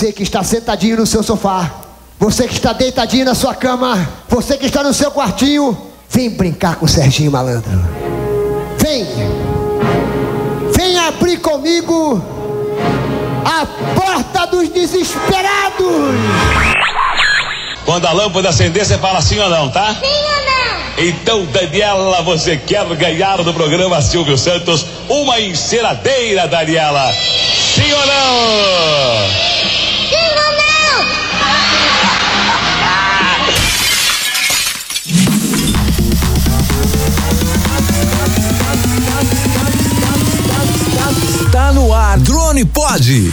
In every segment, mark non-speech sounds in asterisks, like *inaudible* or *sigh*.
Você que está sentadinho no seu sofá, você que está deitadinho na sua cama, você que está no seu quartinho, vem brincar com o Serginho Malandro. Vem! Vem abrir comigo a porta dos desesperados! Quando a lâmpada acender, você fala sim ou não, tá? Sim ou não? Então, Daniela, você quer ganhar do programa Silvio Santos uma enceradeira, Daniela? Sim ou não? Sim ou não? Tá no ar, Drone Pod.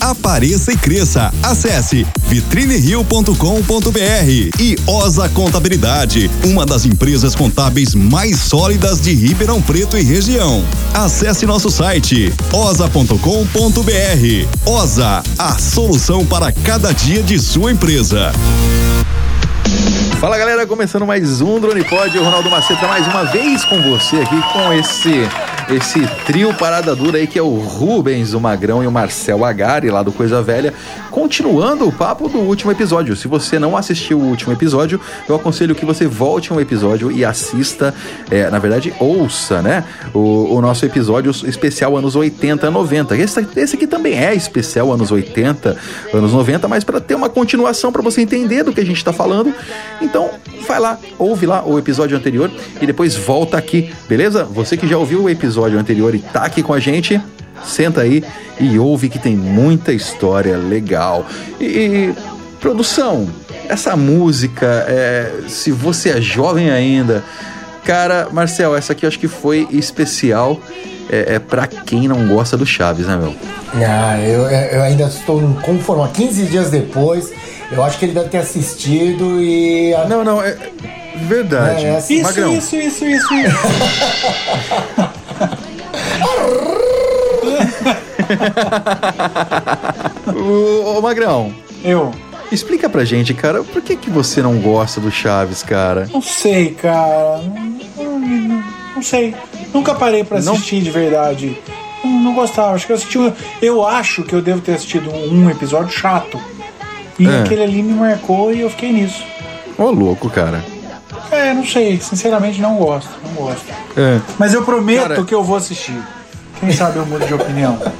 Apareça e cresça. Acesse vitrinerio.com.br e Osa Contabilidade, uma das empresas contábeis mais sólidas de Ribeirão Preto e região. Acesse nosso site osa.com.br. Osa, a solução para cada dia de sua empresa. Fala galera, começando mais um Drone Pod, o Ronaldo Maceta mais uma vez com você aqui com esse esse trio parada dura aí que é o Rubens, o Magrão e o Marcel Agari lá do Coisa Velha, continuando o papo do último episódio. Se você não assistiu o último episódio, eu aconselho que você volte um episódio e assista, é, na verdade, ouça, né? O, o, nosso episódio especial anos 80, 90. Esse, esse aqui também é especial anos 80, anos 90, mas para ter uma continuação para você entender do que a gente tá falando. Então, vai lá, ouve lá o episódio anterior e depois volta aqui, beleza? Você que já ouviu o episódio anterior e tá aqui com a gente, senta aí e ouve que tem muita história legal. E, e produção, essa música, é, se você é jovem ainda, cara, Marcel, essa aqui eu acho que foi especial. É, é para quem não gosta do Chaves, né, meu? Ah, eu, eu ainda estou conformado. 15 dias depois, eu acho que ele deve ter assistido e. Não, não, é verdade. É, assim, Isso, Magrão. isso, isso, isso, isso. *laughs* *laughs* Ô, ô, Magrão, Eu explica pra gente, cara, por que, que você não gosta do Chaves, cara? não sei, cara. Não, não- não sei. Nunca parei pra Não? assistir de verdade. Não, não gostava. Acho que eu assisti. Eu acho que eu devo ter assistido um episódio chato. E É. aquele ali me marcou e eu fiquei nisso. Ô, louco, cara. É, não sei. Sinceramente, não gosto. Não gosto. É. Mas eu prometo Cara- que eu vou assistir. Quem sabe eu mudo de opinião. *laughs*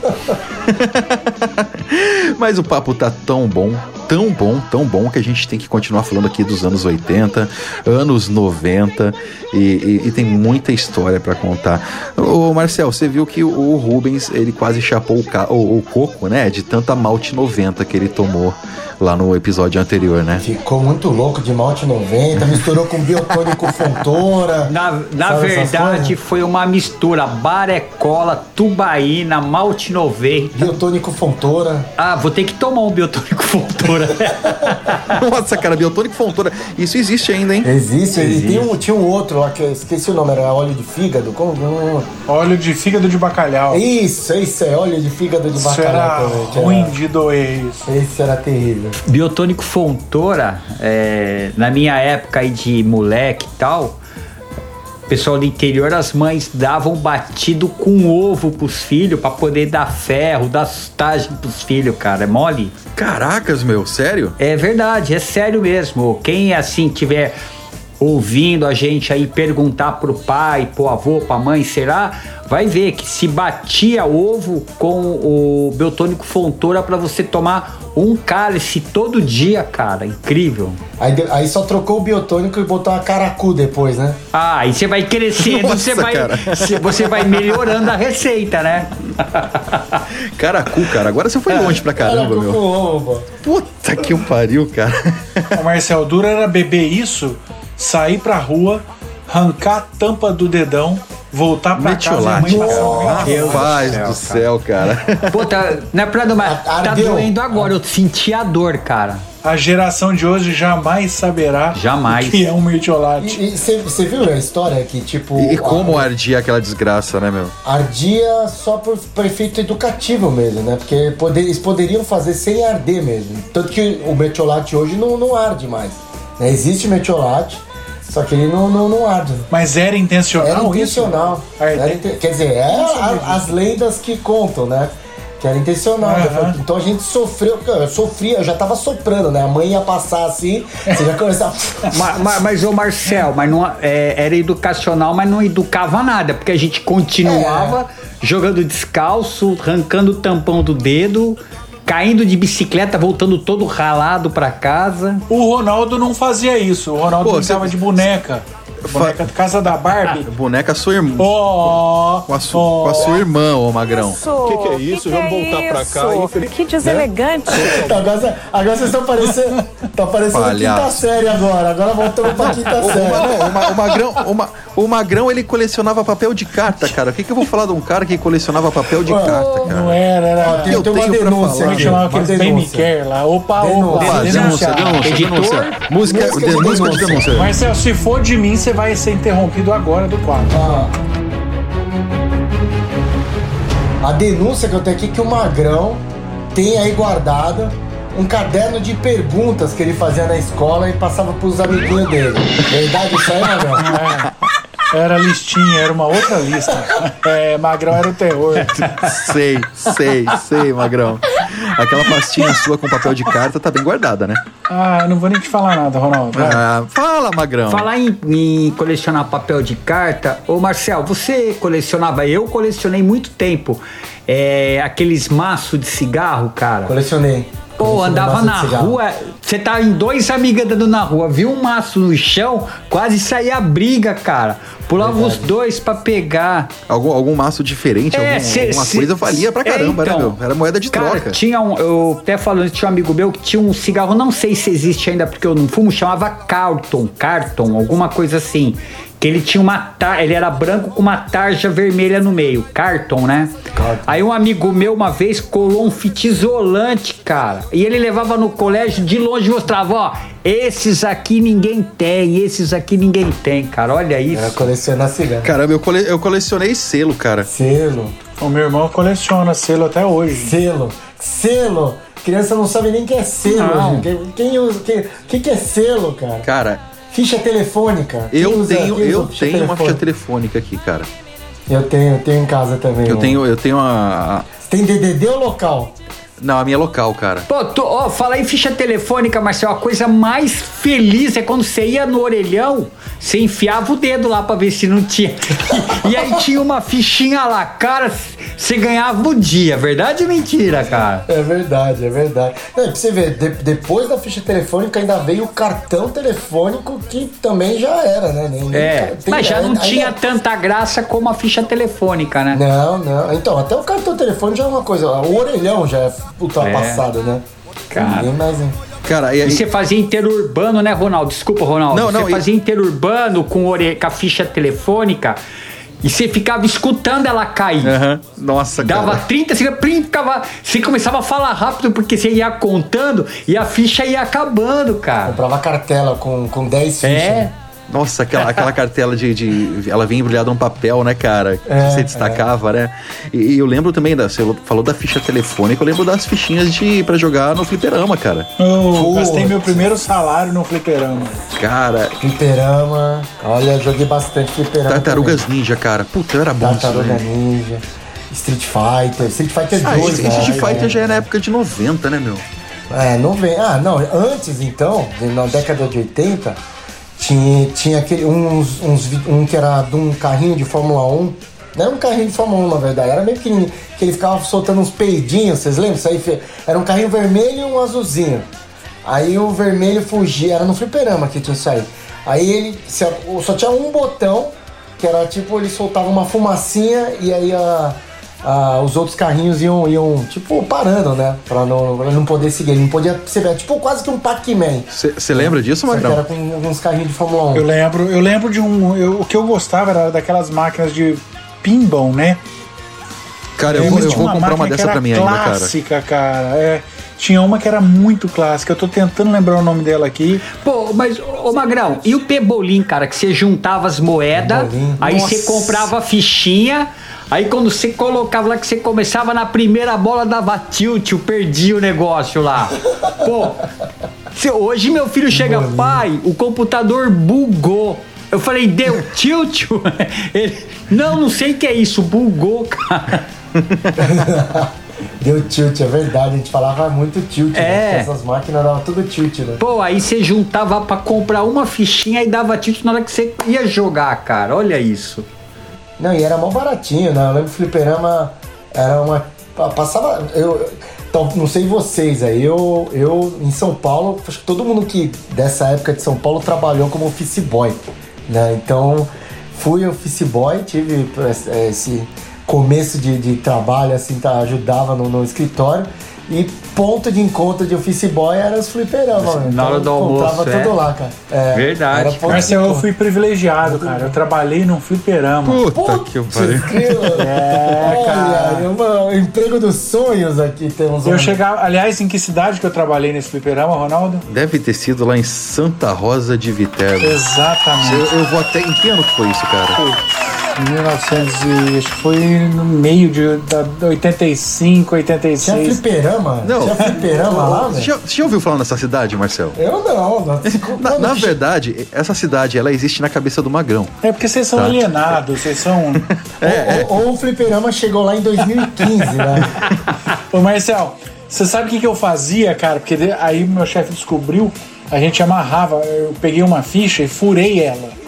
Mas o papo tá tão bom, tão bom, tão bom que a gente tem que continuar falando aqui dos anos 80, anos 90 e, e- e tem muita história pra contar. Ô Marcel, você viu que o Rubens ele quase chapou o, ca- o- o coco, né? De tanta malte 90 que ele tomou lá no episódio anterior, né? Ficou muito louco de malte 90, misturou com biotônico *laughs* fontora. Na, na verdade, foi uma mistura barecola, tubaína, malte 90. Biotônico fontora. Ah, vou ter que tomar um biotônico fontora. *laughs* Nossa, cara, biotônico fontora. Isso existe ainda, hein? Existe, e tem um, tinha um outro lá que eu esqueci o nome, era óleo de fígado. Como? Hum, Óleo de fígado de bacalhau. Isso, isso é óleo de fígado de Isso bacalhau era também. ruim era- de doer isso. Esse era terrível. biotônico fontora, é, na minha época aí de moleque e tal, pessoal do interior, as mães davam batido com ovo pros filhos pra poder dar ferro, dar sustagem pros filhos, cara. É mole? Caracas, meu, sério? É verdade, é sério mesmo. Quem assim tiver ouvindo a gente aí perguntar pro pai, pro avô, pra mãe, será? Vai ver que se batia ovo com o biotônico fontora pra você tomar um cálice todo dia, cara. Incrível. Aí, aí só trocou o biotônico e botou a caracu depois, né? Ah, e você vai crescendo, Nossa, você vai, cara. você vai melhorando a receita, né? *laughs* Caracu, cara. Agora você foi longe pra caramba, Caracu meu. com ovo. Puta que o pariu, cara. O Marcel Dura era beber isso, sair pra rua, arrancar a tampa do dedão Voltar pra Metiolate, casa muito cara. legal. Rapaz do céu, cara. *laughs* Pô, tá, não é pra não, mas tá doendo agora. Eu senti a dor, cara. A geração de hoje jamais saberá Jamais. o que é um mertiolate. E você viu a história que, tipo. E, e como a- ardia aquela desgraça, né, meu? Ardia só por, por efeito educativo mesmo, né? Porque poder- eles poderiam fazer sem arder mesmo. Tanto que o metiolate hoje não, não arde mais. né? Existe metiolate, só que ele não, não, não arde. Mas era intencional Era intencional. Arder. Era inte- Quer dizer, é a- as lendas que contam, né? Que era intencional. Aham. Então a gente sofreu, eu sofria, eu já tava soprando, né? A mãe ia passar assim, você já começava. *laughs* Ma- ma- Mas, ô Marcel, mas não, é, era educacional, mas não educava nada, porque a gente continuava jogando descalço, arrancando o tampão do dedo, caindo de bicicleta, voltando todo ralado pra casa. O Ronaldo não fazia isso. O Ronaldo Pô, brincava você- de boneca. Boneca casa da Barbie. Boneca sua irmã. Ó, Com a, su- com a sua irmã, ô Magrão. O que, que é isso? Vamos voltar pra cá. infeliz- Que deselegante. *laughs* Agora, agora vocês estão parecendo. Tá parecendo Palhaço. quinta série agora. Agora voltamos pra quinta O, série. Não, o, Ma- o Magrão, o, Ma- o Magrão, ele colecionava papel de carta, cara. O que, que eu vou falar de um cara que colecionava papel de carta, Não cara? era, era. Tem, eu tem uma tenho pra denúncia é que chamava uma aqueles bem me denúncia. quer lá? Opa, Denúncia. opa. Denúncia, denunciar. denúncia, denúncia. Música, Música de, de música de denúncia. denúncia. Marcel, se for de mim, você vai ser interrompido agora do quadro. Ah. A denúncia que eu tenho aqui é que o Magrão tem aí guardado um caderno de perguntas que ele fazia na escola e passava pros amiguinhos dele. Verdade isso aí, Magrão? É, era listinha, era uma outra lista. É, Magrão era o terror. *laughs* Sei, sei, sei, Magrão. Aquela pastinha sua com papel de carta tá bem guardada, né? Ah, eu não vou nem te falar nada, Ronaldo. Ah, fala, Magrão. Falar em, em colecionar papel de carta, ô Marcel, você colecionava? Eu colecionei muito tempo é, aqueles maços de cigarro, cara. Colecionei. Pô, andava na rua, você tá em dois amigos andando na rua, viu um maço no chão, quase saía briga, cara. Pulava os dois pra pegar. Algum, algum maço diferente, É, algum- cê- alguma cê- coisa valia pra é, caramba, né, então. meu? Era moeda de Cara, troca. tinha um, eu até falando, tinha um amigo meu que tinha um cigarro, não sei se existe ainda porque eu não fumo, chamava Carton, Carton, alguma coisa assim. Que ele tinha uma tar, ele era branco com uma tarja vermelha no meio, Carton, né? Aí um amigo meu uma vez colou um fita isolante, cara. E ele levava no colégio de longe e mostrava, ó, esses aqui ninguém tem, esses aqui ninguém tem, cara. Olha isso. Era colecionar cigarro. Caramba, eu, cole- eu colecionei selo, cara. Selo. O meu irmão coleciona selo até hoje. Selo. Selo. Criança não sabe nem o que é selo. Não. Quem, quem usa. Quem, que, que é selo, cara? Cara, Ficha telefônica. Eu usa- tenho, eu ficha tenho uma ficha telefônica? aqui, cara. Eu tenho, eu tenho em casa também. Eu ó. tenho, eu tenho a. a- Você tem DDD ou local? Não, a minha local, cara. Pô, tô, ó, falar em ficha telefônica, Marcelo, a coisa mais feliz é quando você ia no orelhão, você enfiava o dedo lá pra ver se não tinha. *laughs* E, aí tinha uma fichinha lá, cara, você ganhava o dia, verdade ou mentira, cara? É verdade, é verdade. Não, e pra você ver, de- depois da ficha telefônica ainda veio o cartão telefônico que também já era, né? Nem- É, tem- mas já não ainda- tinha tanta graça como a ficha telefônica, né? Não, não. Então, até o cartão telefônico já é uma coisa. O orelhão já é ultrapassado, né? Cara. Hein? Cara, e E aí. você fazia interurbano, né, Ronaldo? Desculpa, Ronaldo. Não, não, Você e- fazia interurbano com, ore... com a ficha telefônica e você ficava escutando ela cair. Aham. Nossa, Dava cara. 30 segundos, plim, ficava, você começava a falar rápido porque você ia contando e a ficha ia acabando, cara. Comprava cartela com, com 10 fichas. É. Nossa, aquela, aquela cartela de, de- Ela vem embrulhada num papel, né, cara? Que É, você destacava, né? E, e eu lembro também, da, você falou da ficha telefônica, eu lembro das fichinhas de pra jogar no fliperama, cara. Eu Putz. gastei meu primeiro salário no fliperama. Cara, Fliperama. Olha, joguei bastante fliperama. Tartarugas Ninja, cara. Puta, era bom também. isso, Tartaruga velho. Ninja. Street Fighter. Street Fighter Ah, 2, esse, né? esse Street Fighter É. já é na época de 90, né, meu? É, não vem. Ah, não. Antes, então, na década de 80, tinha, tinha aquele, uns, uns, um que era de um carrinho de Fórmula 1. Não era um carrinho de Fórmula 1, na verdade. Era meio pequenininho. Que ele ficava soltando uns peidinhos, vocês lembram? Isso aí era um carrinho vermelho e um azulzinho. Aí o vermelho fugia. Era no fliperama que tinha isso aí. Aí ele só tinha um botão, que era tipo, ele soltava uma fumacinha e aí a, ah, os outros carrinhos iam, iam, tipo, parando, né? Pra não, pra não poder seguir. Ele não podia perceber. Tipo, quase que um Pac-Man. Você lembra disso, Magrão? era com alguns carrinhos de Fórmula 1. Eu lembro, eu lembro de um. eu- o que eu gostava era daquelas máquinas de pinball, né? Cara, eu É, vou, eu vou comprar uma máquina que dessa pra mim ainda, cara. Clássica, cara. É, tinha uma que era muito clássica. Eu tô tentando lembrar o nome dela aqui. Pô, mas, ô Magrão, e o Pebolim, cara, que você juntava as moedas, aí Nossa. você comprava a fichinha, aí quando você colocava lá, que você começava na primeira bola, dava tilt, perdia o negócio lá. Pô, se- hoje meu filho chega, pai, o computador bugou. Eu falei, deu tilt? *laughs* Ele, não, não sei o que é isso, bugou, cara. *laughs* Deu tilt, é verdade. A gente falava muito tilt, É. né? Porque Essas máquinas davam tudo tilt, né? Pô, aí você juntava pra comprar uma fichinha e dava tilt na hora que você ia jogar, cara. Olha isso. Não, e era mó baratinho, né? Eu lembro que o fliperama era uma. pa- Passava. Eu, então, não sei vocês aí, eu, eu em São Paulo, acho que todo mundo que dessa época de São Paulo trabalhou como office boy, né? Então fui office boy, tive eh, esse começo de, de trabalho, assim, tá, ajudava no, no escritório. E ponto de encontro de office boy era os fliperama, né? Na hora do almoço, Comprava é. tudo lá, cara. É, Verdade. Marcel, eu fui privilegiado, cara. Eu trabalhei num fliperama. Puta que eu pariu. *laughs* É, cara. Olha, o emprego dos sonhos aqui temos um. Eu chegava, aliás, em que cidade que eu trabalhei nesse fliperama, Ronaldo? Deve ter sido lá em Santa Rosa de Viterbo. Eu, Exatamente. eu vou até. Em que ano que foi isso, cara? 1900 e acho que foi no meio de da, 85, 86. Tinha fliperama? Não. Tinha fliperama lá, Você velho? já, você já ouviu falar nessa cidade, Marcel? Eu não. não. Na, na verdade, essa cidade ela existe na cabeça do Magrão. É porque vocês são Tá. alienados, vocês são. *laughs* Ou, ou, ou o fliperama chegou lá em 2015, né? *laughs* Ô Marcel, você sabe o que, que eu fazia, cara? Porque aí meu chefe descobriu, a gente amarrava, eu peguei uma ficha e furei ela.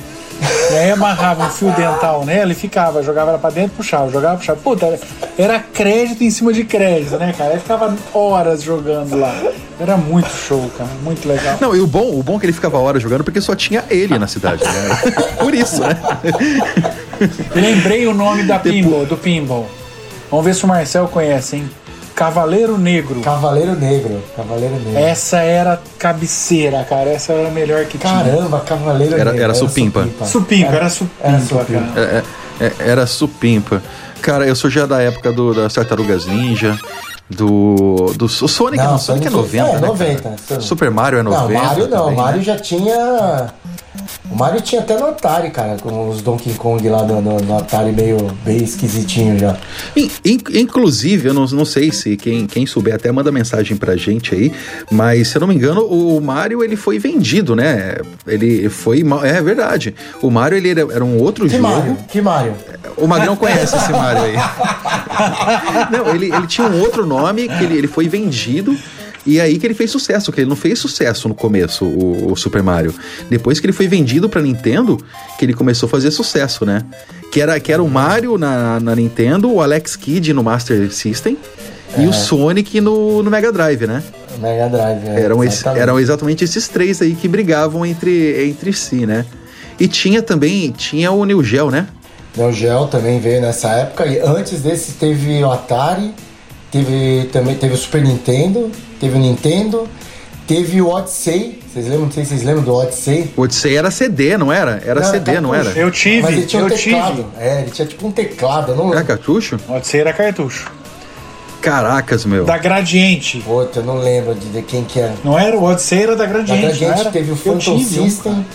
E aí amarrava um fio dental nela e ficava, jogava ela pra dentro, puxava, jogava, puxava. Puta, era, crédito em cima de crédito, né, cara? Aí ficava horas jogando lá. Era muito show, cara, muito legal. Não, e o bom, o bom é que ele ficava horas jogando porque só tinha ele na cidade, né? *laughs* Por isso, né? Lembrei o nome da pinball, do pinball. Vamos ver se o Marcel conhece, hein? Cavaleiro Negro. Cavaleiro Negro. Cavaleiro Negro. Essa era a cabeceira, cara. Essa era a melhor que tinha. Caramba, Cavaleiro Era- Negro. era supimpa. Supimpa, era supimpa, Era supimpa. cara. É, é, era supimpa. Cara, eu sou já da época do, das Tartarugas Ninja, do. do o Sonic, não, Não, Sonic é Sonic 90, é né? 90, cara? Sonic. Super Mario é 90. Não, Mario não. também, Mario né? já tinha. O Mario tinha até no Atari, cara, com os Donkey Kong lá no, no- no Atari meio bem esquisitinho já. In- in- inclusive, eu não, não sei se quem, quem souber até manda mensagem pra gente aí, mas se eu não me engano, o Mario ele foi vendido, né? Ele foi. É verdade. O Mario ele era, era um outro Que jogo. Mario? Que Mario? O Magrão conhece esse Mario aí. *laughs* Não, ele, ele tinha um outro nome que ele, ele foi vendido. E aí que ele fez sucesso, que ele não fez sucesso no começo, o, o Super Mario. Depois que ele foi vendido pra Nintendo, que ele começou a fazer sucesso, né? Que era, que era o Mario na, na Nintendo, o Alex Kidd no Master System e o Sonic no, no Mega Drive, né? Mega Drive. é, Eram, exatamente. eram exatamente esses três aí que brigavam entre, entre si, né? E tinha também, tinha o New Geo, né? Neo Geo também veio nessa época. E antes desse teve o Atari, teve também teve o Super Nintendo, teve o Nintendo, teve o Odyssey. Vocês lembram? Não sei se vocês lembram do Odyssey. O Odyssey era CD, não era? Era Não, CD, não cartucho. era? Eu tive, Mas ele tinha um eu teclado. tive. É, ele tinha tipo um teclado, não Era cartucho? Ser era cartucho. Caracas, meu. Da Gradiente. Puta, eu não lembro de, de quem que era. Não era o Odyssey, era da Da Gradiente. não Gradiente era? teve o Phantom um, System.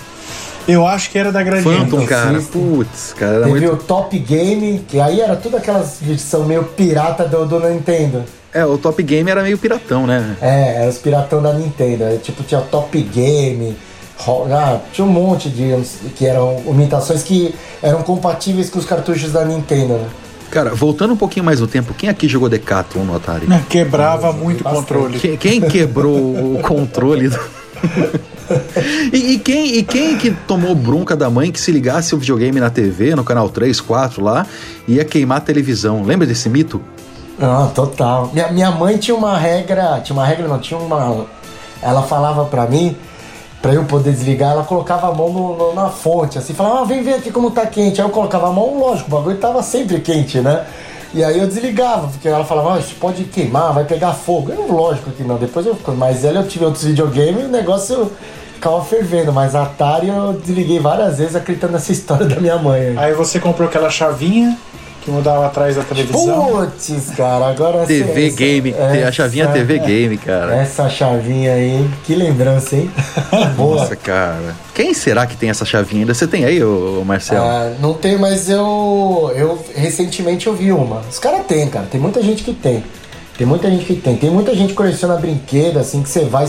Eu acho que era da Gradiente. Phantom, cara. Putz, cara, era teve muito. o Top Game, que aí era tudo aquelas versão meio pirata do, do Nintendo. É, o Top Game era meio piratão, né? É, era os piratão da Nintendo. É, tipo, tinha Top Game. Ah, tinha um monte de que eram imitações que eram compatíveis com os cartuchos da Nintendo, né? Cara, voltando um pouquinho mais no tempo, quem aqui jogou Decathlon no Atari? Não, Quebrava muito o bastante. controle. Quem, quem quebrou o controle do... *laughs* *laughs* e, e quem, e quem que tomou bronca da mãe que se ligasse o videogame na TV, no canal 3, 4 lá, ia queimar a televisão? Lembra desse mito? Ah, total. Minha, minha mãe tinha uma regra, tinha uma regra, não, tinha uma. Ela falava pra mim, pra eu poder desligar, ela colocava a mão no- no- na fonte, assim, falava, ah, vem ver aqui como tá quente. Aí eu colocava a mão, lógico, o bagulho tava sempre quente, né? E aí eu desligava, porque ela falava, ah, isso pode queimar, vai pegar fogo. Eu, lógico que não, depois eu mais velho, eu tive outros videogames e o negócio ficava fervendo, mas a Atari eu desliguei várias vezes acreditando nessa história *laughs* da minha mãe. Aí você comprou aquela chavinha que mudava atrás da televisão. Putz, cara, agora TV essa- Game, essa- a chavinha TV Game, cara. Essa chavinha aí, que lembrança, hein? *laughs* Boa. Nossa, cara. Quem será que tem essa chavinha ainda? Você tem aí, ô, Marcelo? Ah, não tem, mas eu, eu recentemente eu vi uma. Os caras têm, cara. Tem muita gente que tem. Tem muita gente que tem. Tem muita gente que coleciona brinquedo, assim, que você vai.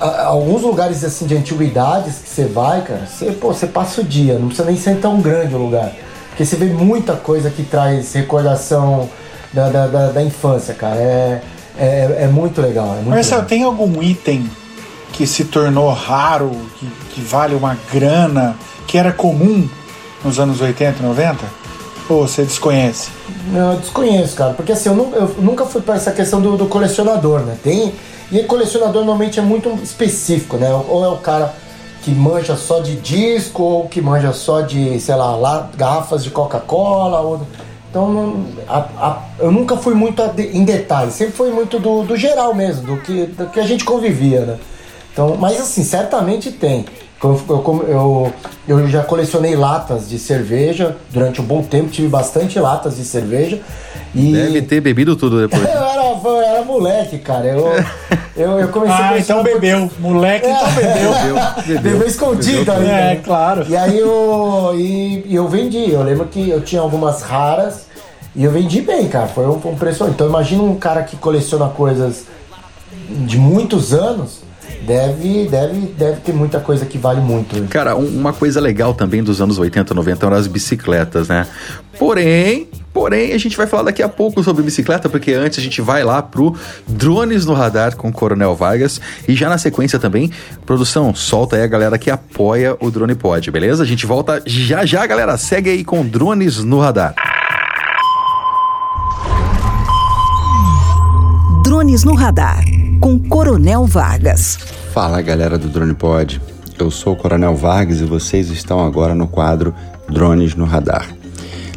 A- alguns lugares assim de antiguidades que você vai, cara, você passa o dia, não precisa nem ser tão grande o lugar. Porque você vê muita coisa que traz recordação da, da, da- da infância, cara. É, é, é muito legal. É muito Marcelo, legal. tem algum item que se tornou raro, que, que vale uma grana, que era comum nos anos 80 e 90? Ou você desconhece? Não, eu desconheço, cara, porque assim, eu, eu nunca fui para essa questão do, do colecionador, né? Tem. E colecionador normalmente é muito específico, né? Ou é o cara que manja só de disco, ou que manja só de, sei lá, lá garrafas de Coca-Cola. Ou... Então, não- a- a- eu nunca fui muito em detalhes, sempre foi muito do, do geral mesmo, do que, do que a gente convivia, né? Então, mas assim, certamente tem. Eu, eu, eu, eu já colecionei latas de cerveja durante um bom tempo, tive bastante latas de cerveja. E Deve ter bebido tudo depois. *laughs* eu era, eu era moleque, cara. Eu, eu, eu comecei a Ah, colecionar então por- bebeu. Moleque, então *laughs* bebeu. Bebeu escondido ainda. É, né? claro. E aí eu, e, e eu vendi. Eu lembro que eu tinha algumas raras e eu vendi bem, cara. Foi um, um preço. Então imagina um cara que coleciona coisas de muitos anos. Deve, deve, deve ter muita coisa que vale muito. Cara, um- uma coisa legal também dos anos 80, 90 eram as bicicletas, né? Porém, porém, a gente vai falar daqui a pouco sobre bicicleta, porque antes a gente vai lá pro Drones no Radar com o Coronel Vargas. E já na sequência também, produção, solta aí a galera que apoia o Drone Pod, beleza? A gente volta já já, galera. Segue aí com Drones no Radar. Drones no Radar, com Coronel Vargas. Fala galera do Drone Pod, eu sou o Coronel Vargas e vocês estão agora no quadro Drones no Radar.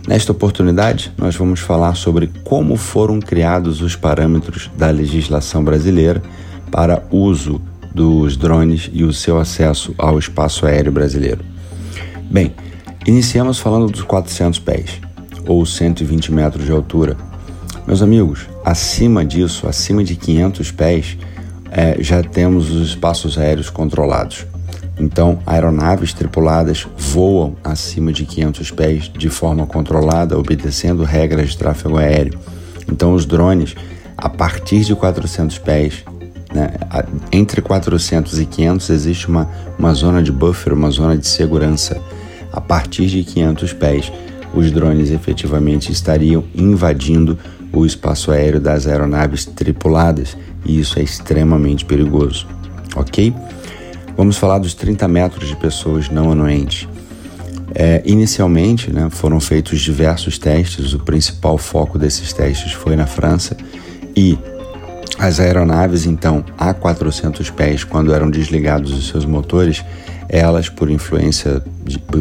Nesta oportunidade, nós vamos falar sobre como foram criados os parâmetros da legislação brasileira para uso dos drones e o seu acesso ao espaço aéreo brasileiro. Bem, iniciamos falando dos 400 pés, ou 120 metros de altura. Meus amigos, acima disso, acima de 500 pés, eh, já temos os espaços aéreos controlados. Então, aeronaves tripuladas voam acima de 500 pés de forma controlada, obedecendo regras de tráfego aéreo. Então, os drones, a partir de 400 pés, né, entre 400 e 500 existe uma, uma zona de buffer, uma zona de segurança. A partir de 500 pés, os drones efetivamente estariam invadindo o espaço aéreo das aeronaves tripuladas e isso é extremamente perigoso, ok? Vamos falar dos 30 metros de pessoas não anuentes. É, inicialmente, né, foram feitos diversos testes. O principal foco desses testes foi na França e as aeronaves, então, a 400 pés, quando eram desligados os seus motores, elas, por influência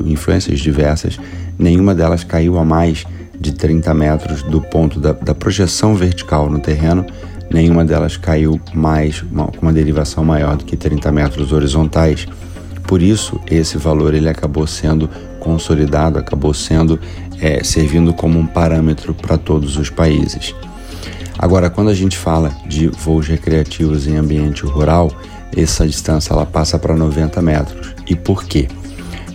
influências diversas, nenhuma delas caiu a mais de 30 metros do ponto da, da projeção vertical no terreno, nenhuma delas caiu mais, uma, com uma derivação maior do que 30 metros horizontais. Por isso, esse valor ele acabou sendo consolidado, acabou sendo é, servindo como um parâmetro para todos os países. Agora, quando a gente fala de voos recreativos em ambiente rural, essa distância ela passa para 90 metros. E por quê?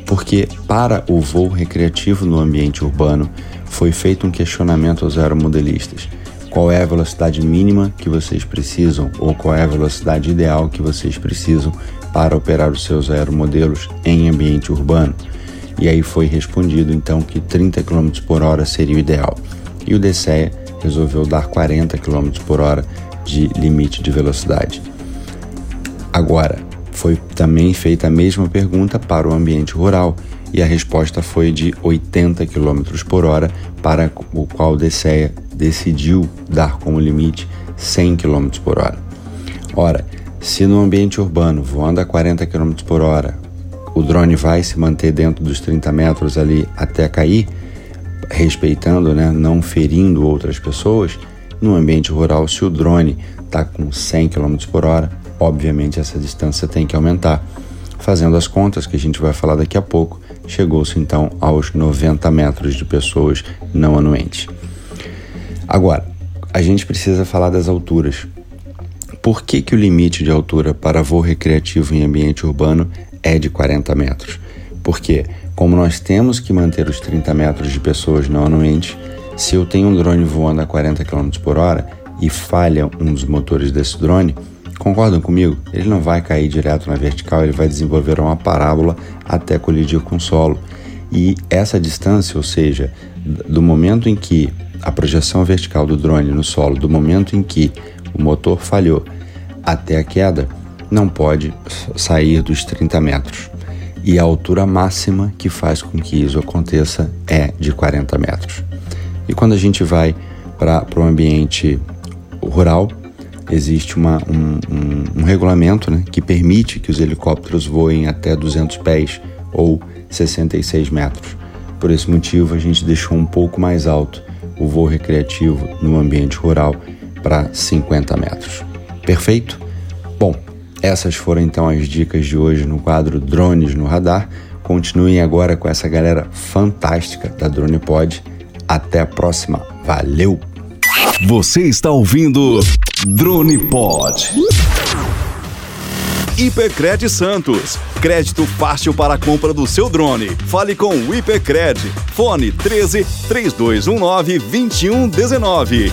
Porque para o voo recreativo no ambiente urbano foi feito um questionamento aos aeromodelistas. Qual é a velocidade mínima que vocês precisam ou qual é a velocidade ideal que vocês precisam para operar os seus aeromodelos em ambiente urbano? E aí foi respondido então que 30 km por hora seria o ideal. E o DCEA resolveu dar 40 km por hora de limite de velocidade. Agora, foi também feita a mesma pergunta para o ambiente rural e a resposta foi de 80 km por hora, para o qual DCEA decidiu dar como limite 100 km por hora. Ora, se no ambiente urbano, voando a 40 km por hora, o drone vai se manter dentro dos 30 metros ali até cair, respeitando, né, não ferindo outras pessoas, no ambiente rural, se o drone está com 100 km por hora, obviamente essa distância tem que aumentar. Fazendo as contas, que a gente vai falar daqui a pouco, chegou-se então aos 90 metros de pessoas não anuentes. Agora, a gente precisa falar das alturas. Por que, que o limite de altura para voo recreativo em ambiente urbano é de 40 metros? Porque, como nós temos que manter os 30 metros de pessoas não anuentes, se eu tenho um drone voando a 40 km por hora e falha um dos motores desse drone, concordam comigo? Ele não vai cair direto na vertical, ele vai desenvolver uma parábola até colidir com o solo. E essa distância, ou seja, do momento em que a projeção vertical do drone no solo, do momento em que o motor falhou até a queda, não pode sair dos 30 metros. E a altura máxima que faz com que isso aconteça é de 40 metros. E quando a gente vai para o ambiente rural, existe uma, um, um, um, regulamento né, que permite que os helicópteros voem até 200 pés ou 66 metros. Por esse motivo, a gente deixou um pouco mais alto o voo recreativo no ambiente rural para 50 metros. Perfeito? Bom, essas foram então as dicas de hoje no quadro Drones no Radar. Continuem agora com essa galera fantástica da Drone Pod. Até a próxima. Valeu! Você está ouvindo Drone Pod. Hipercred Santos. Crédito fácil para a compra do seu drone. Fale com o Hipercred. Fone 13 3219 2119.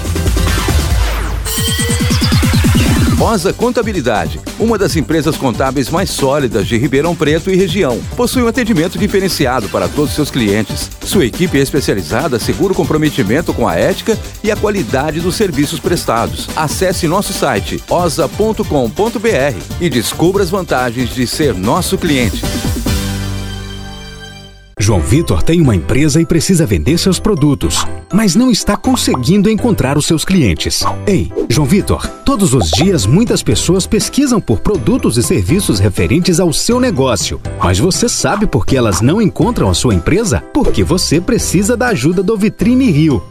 Rosa Contabilidade, uma das empresas contábeis mais sólidas de Ribeirão Preto e região. Possui um atendimento diferenciado para todos seus clientes. Sua equipe é especializada assegura o comprometimento com a ética e a qualidade dos serviços prestados. Acesse nosso site osa.com.br e descubra as vantagens de ser nosso cliente. João Vitor tem uma empresa e precisa vender seus produtos, mas não está conseguindo encontrar os seus clientes. Ei, João Vitor, todos os dias muitas pessoas pesquisam por produtos e serviços referentes ao seu negócio, mas você sabe por que elas não encontram a sua empresa? Porque você precisa da ajuda do Vitrine Rio.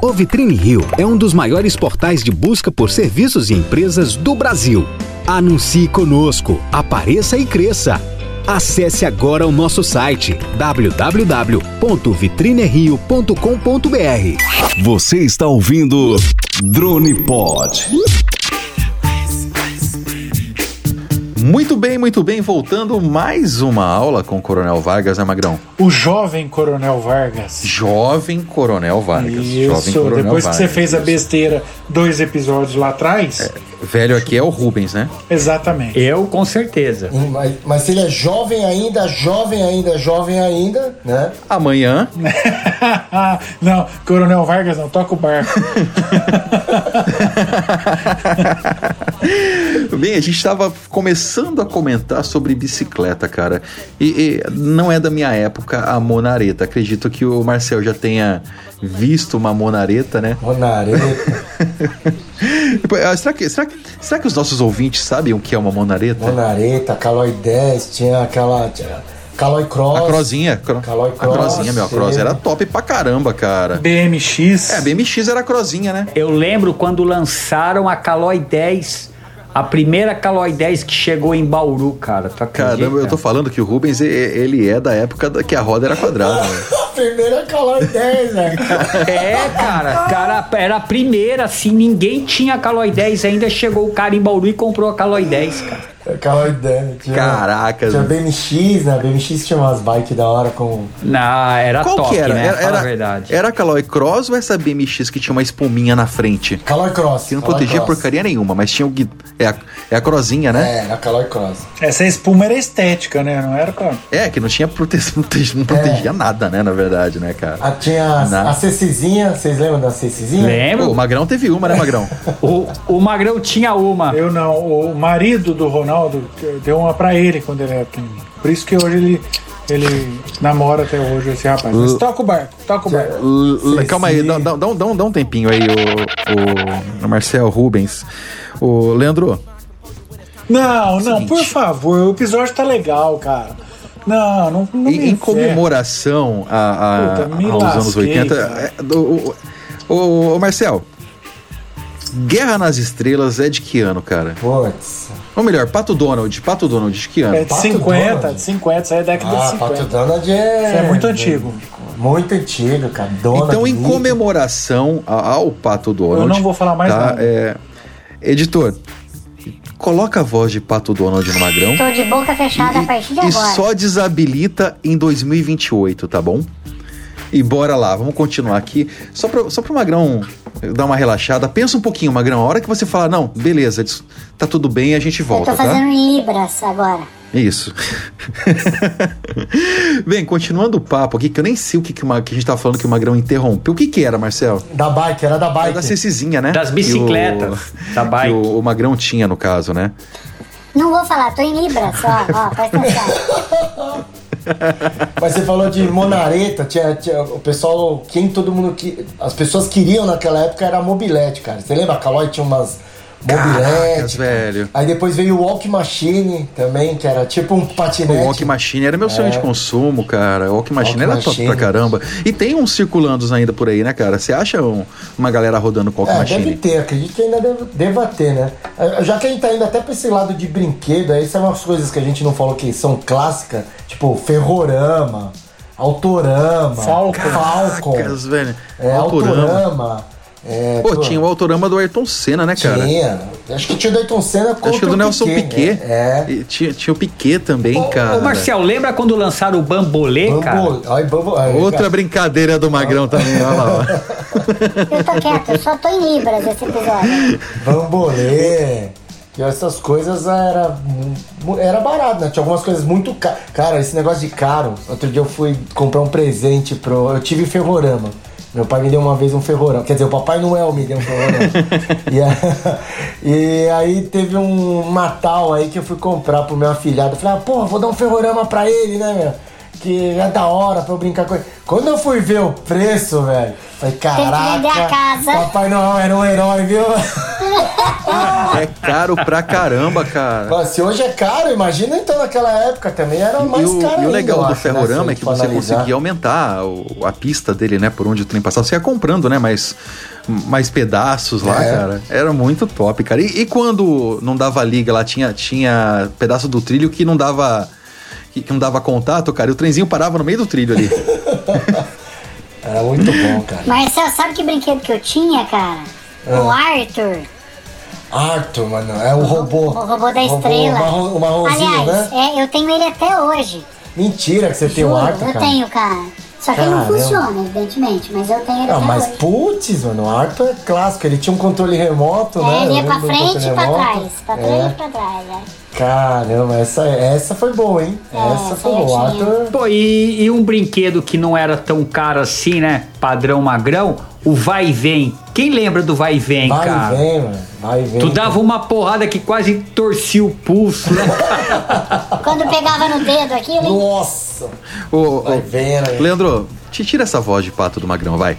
O Vitrine Rio é um dos maiores portais de busca por serviços e empresas do Brasil. Anuncie conosco, apareça e cresça. Acesse agora o nosso site www.vitrinerio.com.br. Você está ouvindo Drone Pod. Muito bem, muito bem. Voltando mais uma aula com o Coronel Vargas, né, Magrão? O jovem Coronel Vargas. Jovem Coronel Vargas. Isso, jovem Coronel depois Vargas. que você fez a besteira dois episódios lá atrás. É, velho aqui é o Rubens, né? Exatamente. Eu, com certeza. Mas, mas se ele é jovem ainda, jovem ainda, jovem ainda, né? Amanhã. *laughs* não, Coronel Vargas não, toca o barco. *laughs* Bem, a gente estava começando a comentar sobre bicicleta, cara. E, e, não é da minha época a monareta. Acredito que o Marcel já tenha visto uma monareta, né? Monareta. *laughs* será, que, será, que, será que os nossos ouvintes sabem o que é uma monareta? Monareta, Caloi 10, tinha aquela. Tinha... Caloi Cross. A Crozinha. Cro... Caloi Cross. A Crozinha, meu. A Cross era top pra caramba, cara. BMX. É, BMX era a Crozinha, né? Eu lembro quando lançaram a Caloi 10. A primeira Caloi 10 que chegou em Bauru, cara. Tu Caramba, eu tô falando que o Rubens, ele é da época que a roda era quadrada. né? *laughs* a primeira Caloi 10, né? É, cara, cara, era a primeira, assim, ninguém tinha Caloi 10 ainda. Chegou o cara em Bauru e comprou a Caloi 10, cara. Caloi 10. Tinha, Caraca. Tinha BMX, né? BMX tinha umas bikes da hora com. Não, era Qual top, que era? né? Era, era, a verdade. era a Caloi Cross ou essa BMX que tinha uma espuminha na frente? Caloi Cross. Que não Caloi protegia Cross. porcaria nenhuma, mas tinha o. É a, é a Crozinha, né? É, na Caloi Cross. Essa espuma era estética, né? Não era pra. É, que não tinha proteção, *laughs* não protegia, não protegia nada, né? Na verdade, né, cara? Ah, tinha Na- a, a Cecizinha, vocês lembram da Cecizinha? Lembro. O Magrão teve uma, né, Magrão? *laughs* O, o Magrão tinha uma. Eu não. O marido do Ronaldo deu uma pra ele quando ele era pequeno. Por isso que hoje ele. Ele namora até hoje esse rapaz. Mas toca o barco, toca o barco. L- Calma aí, dá, dá, dá, um- dá um tempinho aí, o, o Marcel Rubens. O Leandro, Não, não, Seguinte. por favor, o episódio tá legal, cara. Não, não, não em, em comemoração a, a, Puta, aos anos lasquei, 80. cara. é, do- o, o, o Marcel, Guerra nas Estrelas é de que ano, cara? Putz. Ou melhor, Pato Donald. Pato Donald, de que ano? É de 50, de 50, isso aí é década de Ah, 50. Pato Donald é. Isso é muito antigo. Muito antigo, cara. Donald. Então, em comemoração ao Pato Donald. Eu não vou falar mais tá? nada. É, editor, coloca a voz de Pato Donald no Magrão. Tô de boca fechada a partir de E agora. só desabilita em 2028, tá bom? E bora lá, vamos continuar aqui. Só pra, só pro Magrão dar uma relaxada. Pensa um pouquinho, Magrão. A hora que você falar, não, beleza, tá tudo bem, a gente Eu volta, tô fazendo tá? Libras agora. Isso. *laughs* Bem, continuando o papo aqui, que eu nem sei o que, que, o Ma- que a gente tava falando que o Magrão interrompeu. O que que era, Marcel? Da bike, era da bike. Era da Cecizinha, né? Das bicicletas, o, da bike. Que o, o Magrão tinha, no caso, né? Não vou falar, tô em Libras, ó, ó, presta atenção. Mas você falou de Monareta, tinha, tinha- o pessoal, quem todo mundo que as pessoas queriam naquela época era mobilete, cara. Você lembra? A Caloi tinha umas mobilete. velho. Aí depois veio o Walk Machine também, que era tipo um patinete. O Walk Machine era meu sonho É. de consumo, cara. O Walk Machine Walk era top pra caramba. E tem uns circulando ainda por aí, né, cara? Você acha um- uma galera rodando com o Walk É, Machine? deve ter, acredito que ainda deve, deva ter, né? Eh, Já que a gente tá indo até pra esse lado de brinquedo, aí são umas coisas que a gente não falou que são clássicas, tipo Ferrorama, Autorama, Falcon. Falcon Caracas, velho. é, Autorama. Autorama. É, Pô, tinha o Autorama do Ayrton Senna, né, cara? Tinha. Acho que tinha o Dayton Senna contra Acho que é do o Nelson Piquet. Piquet. É. E tinha, tinha o Piquet também, cara. Ô, Marcel, lembra quando lançaram o Bambolê, cara? Bambo, ai, bambo, ai, Outra cara. brincadeira do Magrão também, olha lá. ó. Eu tô quieto, eu só tô em Libras esse episódio. Bambolê. E essas coisas era, era barato, né? Tinha algumas coisas muito caras. Cara, esse negócio de caro. Outro dia eu fui comprar um presente pro. Eu tive ferrorama. Meu pai me deu uma vez um ferrorama. Quer dizer, o Papai Noel me deu um ferrorama. *laughs* e, e aí teve um Natal aí que eu fui comprar pro meu afilhado. Falei, ah, pô, vou dar um ferrorama pra ele, né, meu? Que é da hora pra eu brincar com ele. Quando eu fui ver o preço, velho, falei, vender a caraca. casa. Papai Noel era um herói, viu? *laughs* É caro pra caramba, cara. Mas se hoje é caro, imagina então naquela época também era E mais o, caro e o legal do acho, né, ferrorama se é que você analisar. conseguia aumentar o- a pista dele, né? Por onde o trem passava. Você ia comprando, né? Mais, mais pedaços lá, É. cara. Era muito top, cara. E, e quando não dava liga lá, tinha, tinha pedaço do trilho que não dava. Que, que não dava contato, cara, e o trenzinho parava no meio do trilho ali. *laughs* Era muito bom, cara. Marcel, sabe que brinquedo que eu tinha, cara? Ah. O Arthur, Arthur, mano, é o robô. o robô da estrela. O, marrom, o marronzinho, Aliás, né? é, eu tenho ele até hoje. Mentira que você tem o Juro, Arthur, eu cara. tenho, cara. Só que ele não Caramba. funciona, evidentemente, mas eu tenho ele Não, até mas hoje. putz, mano, o Arthur é clássico. Ele tinha um controle remoto, né? É, ele ia Eu pra frente e pra trás. Pra É. frente e pra trás, é. Caramba, essa, essa foi boa, hein? essa essa foi boa. O. Pô, e, e um brinquedo que não era tão caro assim, né? Padrão magrão, o vai e vem. Quem lembra do vai e vem, Vai cara? e vem, mano. Vai e vem. Tu dava uma porrada que quase torcia o pulso, né? *laughs* Quando pegava no dedo aquilo, hein? Nossa! Vai vendo, né? Leandro, te tira essa voz de pato do Magrão, vai.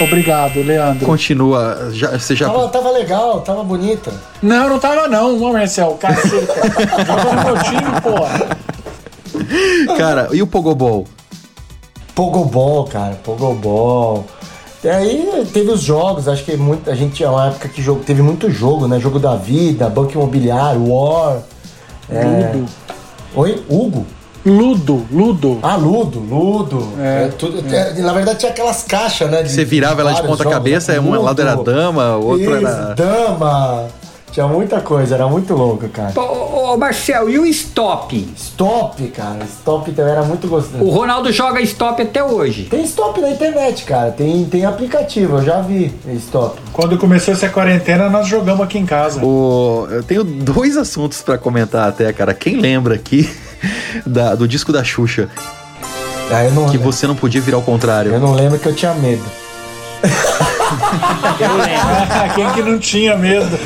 Obrigado, Leandro. Continua. Já, você já. Tava, tava legal, tava bonita. Não, não tava não, ô Marcel, caceta. Joga no meu time, porra. Cara, e o Pogobol? Pogobol, cara, Pogobol. E aí teve os jogos, acho que muito, a gente tinha uma época que jogo, teve muito jogo, né? Jogo da vida, Banco Imobiliário, War. é. Oi? Hugo? Ludo, Ludo. Ah, Ludo, Ludo. É, tudo, é, na verdade tinha aquelas caixas, né? de- Você virava ela de ponta jogos, cabeça, né? um lado era dama, o outro Isso, era. dama. Tinha muita coisa, era muito louco, cara. Ô, ô, ô, Marcel, e o stop? Stop, cara. Stop também era muito gostoso. O Ronaldo joga stop até hoje. Tem stop na internet, cara. Tem, tem aplicativo, eu já vi stop. Quando começou essa quarentena, nós jogamos aqui em casa. O, eu tenho dois assuntos pra comentar até, cara. Quem lembra aqui *laughs* *laughs* da- do disco da Xuxa? Ah, eu não, Que você não podia virar ao contrário. eu não lembro que eu tinha medo. *laughs* Quem que não tinha medo?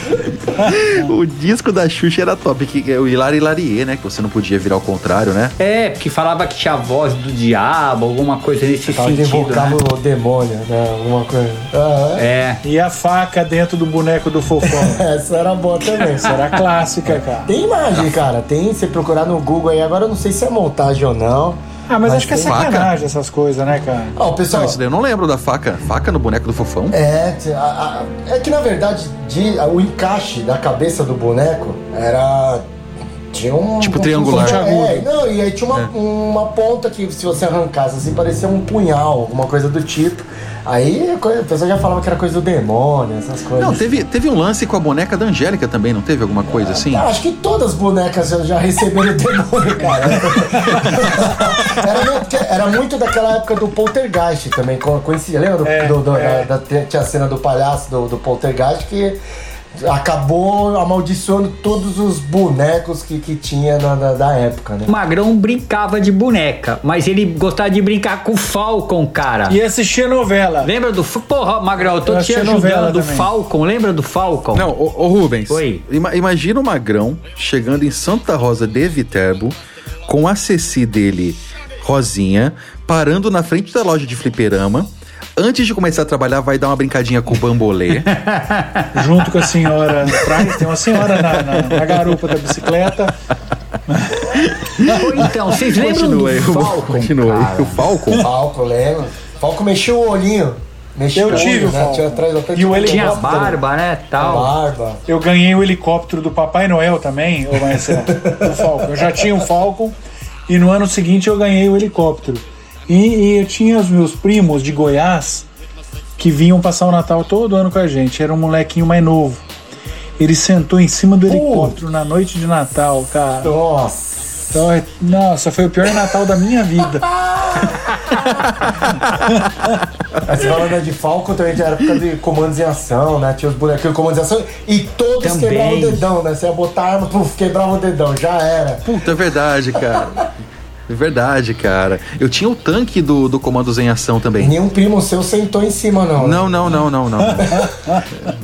*laughs* o disco da Xuxa era top, que é o Hilari Hilarie, né? Que você não podia virar ao contrário, né? É, porque falava que tinha a voz do diabo, alguma coisa nesse Tava sentido. invocava Né? o demônio, né? Alguma coisa. Ah, É. E a faca dentro do boneco do fofão. *laughs* Essa era boa também. Essa era clássica, cara. Tem imagem, cara. Tem, se procurar no Google aí, agora eu não sei se é montagem ou não. Ah, mas, acho que é sacanagem essas coisas, né, cara? Ó, o pessoal. Não, isso daí eu não lembro da faca. Faca no boneco do fofão? É, a- a- é que na verdade de- o encaixe da cabeça do boneco era. Tinha um. Tipo um- triangular. É, não, e aí tinha uma, uma ponta que se você arrancasse assim parecia um punhal, alguma coisa do tipo. Aí o pessoal já falava que era coisa do demônio, essas coisas. Não, teve, teve um lance com a boneca da Angélica também, não teve alguma coisa assim? Ah, acho que todas as bonecas já, já receberam demônio, cara. *laughs* era, era muito daquela época do Poltergeist também. co- Conhecia, lembra do, É, do- do- é. da, da- tinha a cena do palhaço do, do Poltergeist que acabou amaldiçoando todos os bonecos que, que tinha na, na- da época, né? O Magrão brincava de boneca, mas ele gostava de brincar com o Falcon, cara. E assistia novela. Lembra do. Porra, Magrão, eu tô Eu te assistia novela ajudando. Do também. Falcon, lembra do Falcon? Não, ô, ô Rubens. Oi. ima- imagina o Magrão chegando em Santa Rosa de Viterbo com a Ceci dele, Rosinha, parando na frente da loja de fliperama. Antes de começar a trabalhar, vai dar uma brincadinha com o bambolê. *laughs* Junto com a senhora atrás, tem uma senhora na, na- na garupa da bicicleta. Ou então, vocês lembram Continua aí, do Falcon? cara? O Falcon? Falco, lembra? Falco mexeu o olhinho. Mexeu Eu o tive olho, o né? Falco. Tinha atrás até E o tinha Tinha helicóptero. barba, né? Tal. Barba. Eu ganhei o helicóptero do Papai Noel também, ô Marcelo, do Falcon. Eu já tinha um Falcon e no ano seguinte eu ganhei o helicóptero. E, e eu tinha os meus primos de Goiás que vinham passar o Natal todo ano com a gente. Era um molequinho mais novo. Ele sentou em cima do helicóptero na noite de Natal, cara. Nossa. Então, é- nossa, foi o pior Natal da minha vida. *laughs* Mas falando de Falco também já era época de comandos em ação, né? Tinha os bonequinhos de comandos em ação e todos Também. quebravam o dedão, né? Você ia botar a arma, puf, quebrava o dedão, já era. Puta, é verdade, cara. É verdade, cara. Eu tinha o tanque do, do Comandos em Ação também. Nenhum primo seu sentou em cima, não. né? Não, não, não, não, não. *laughs*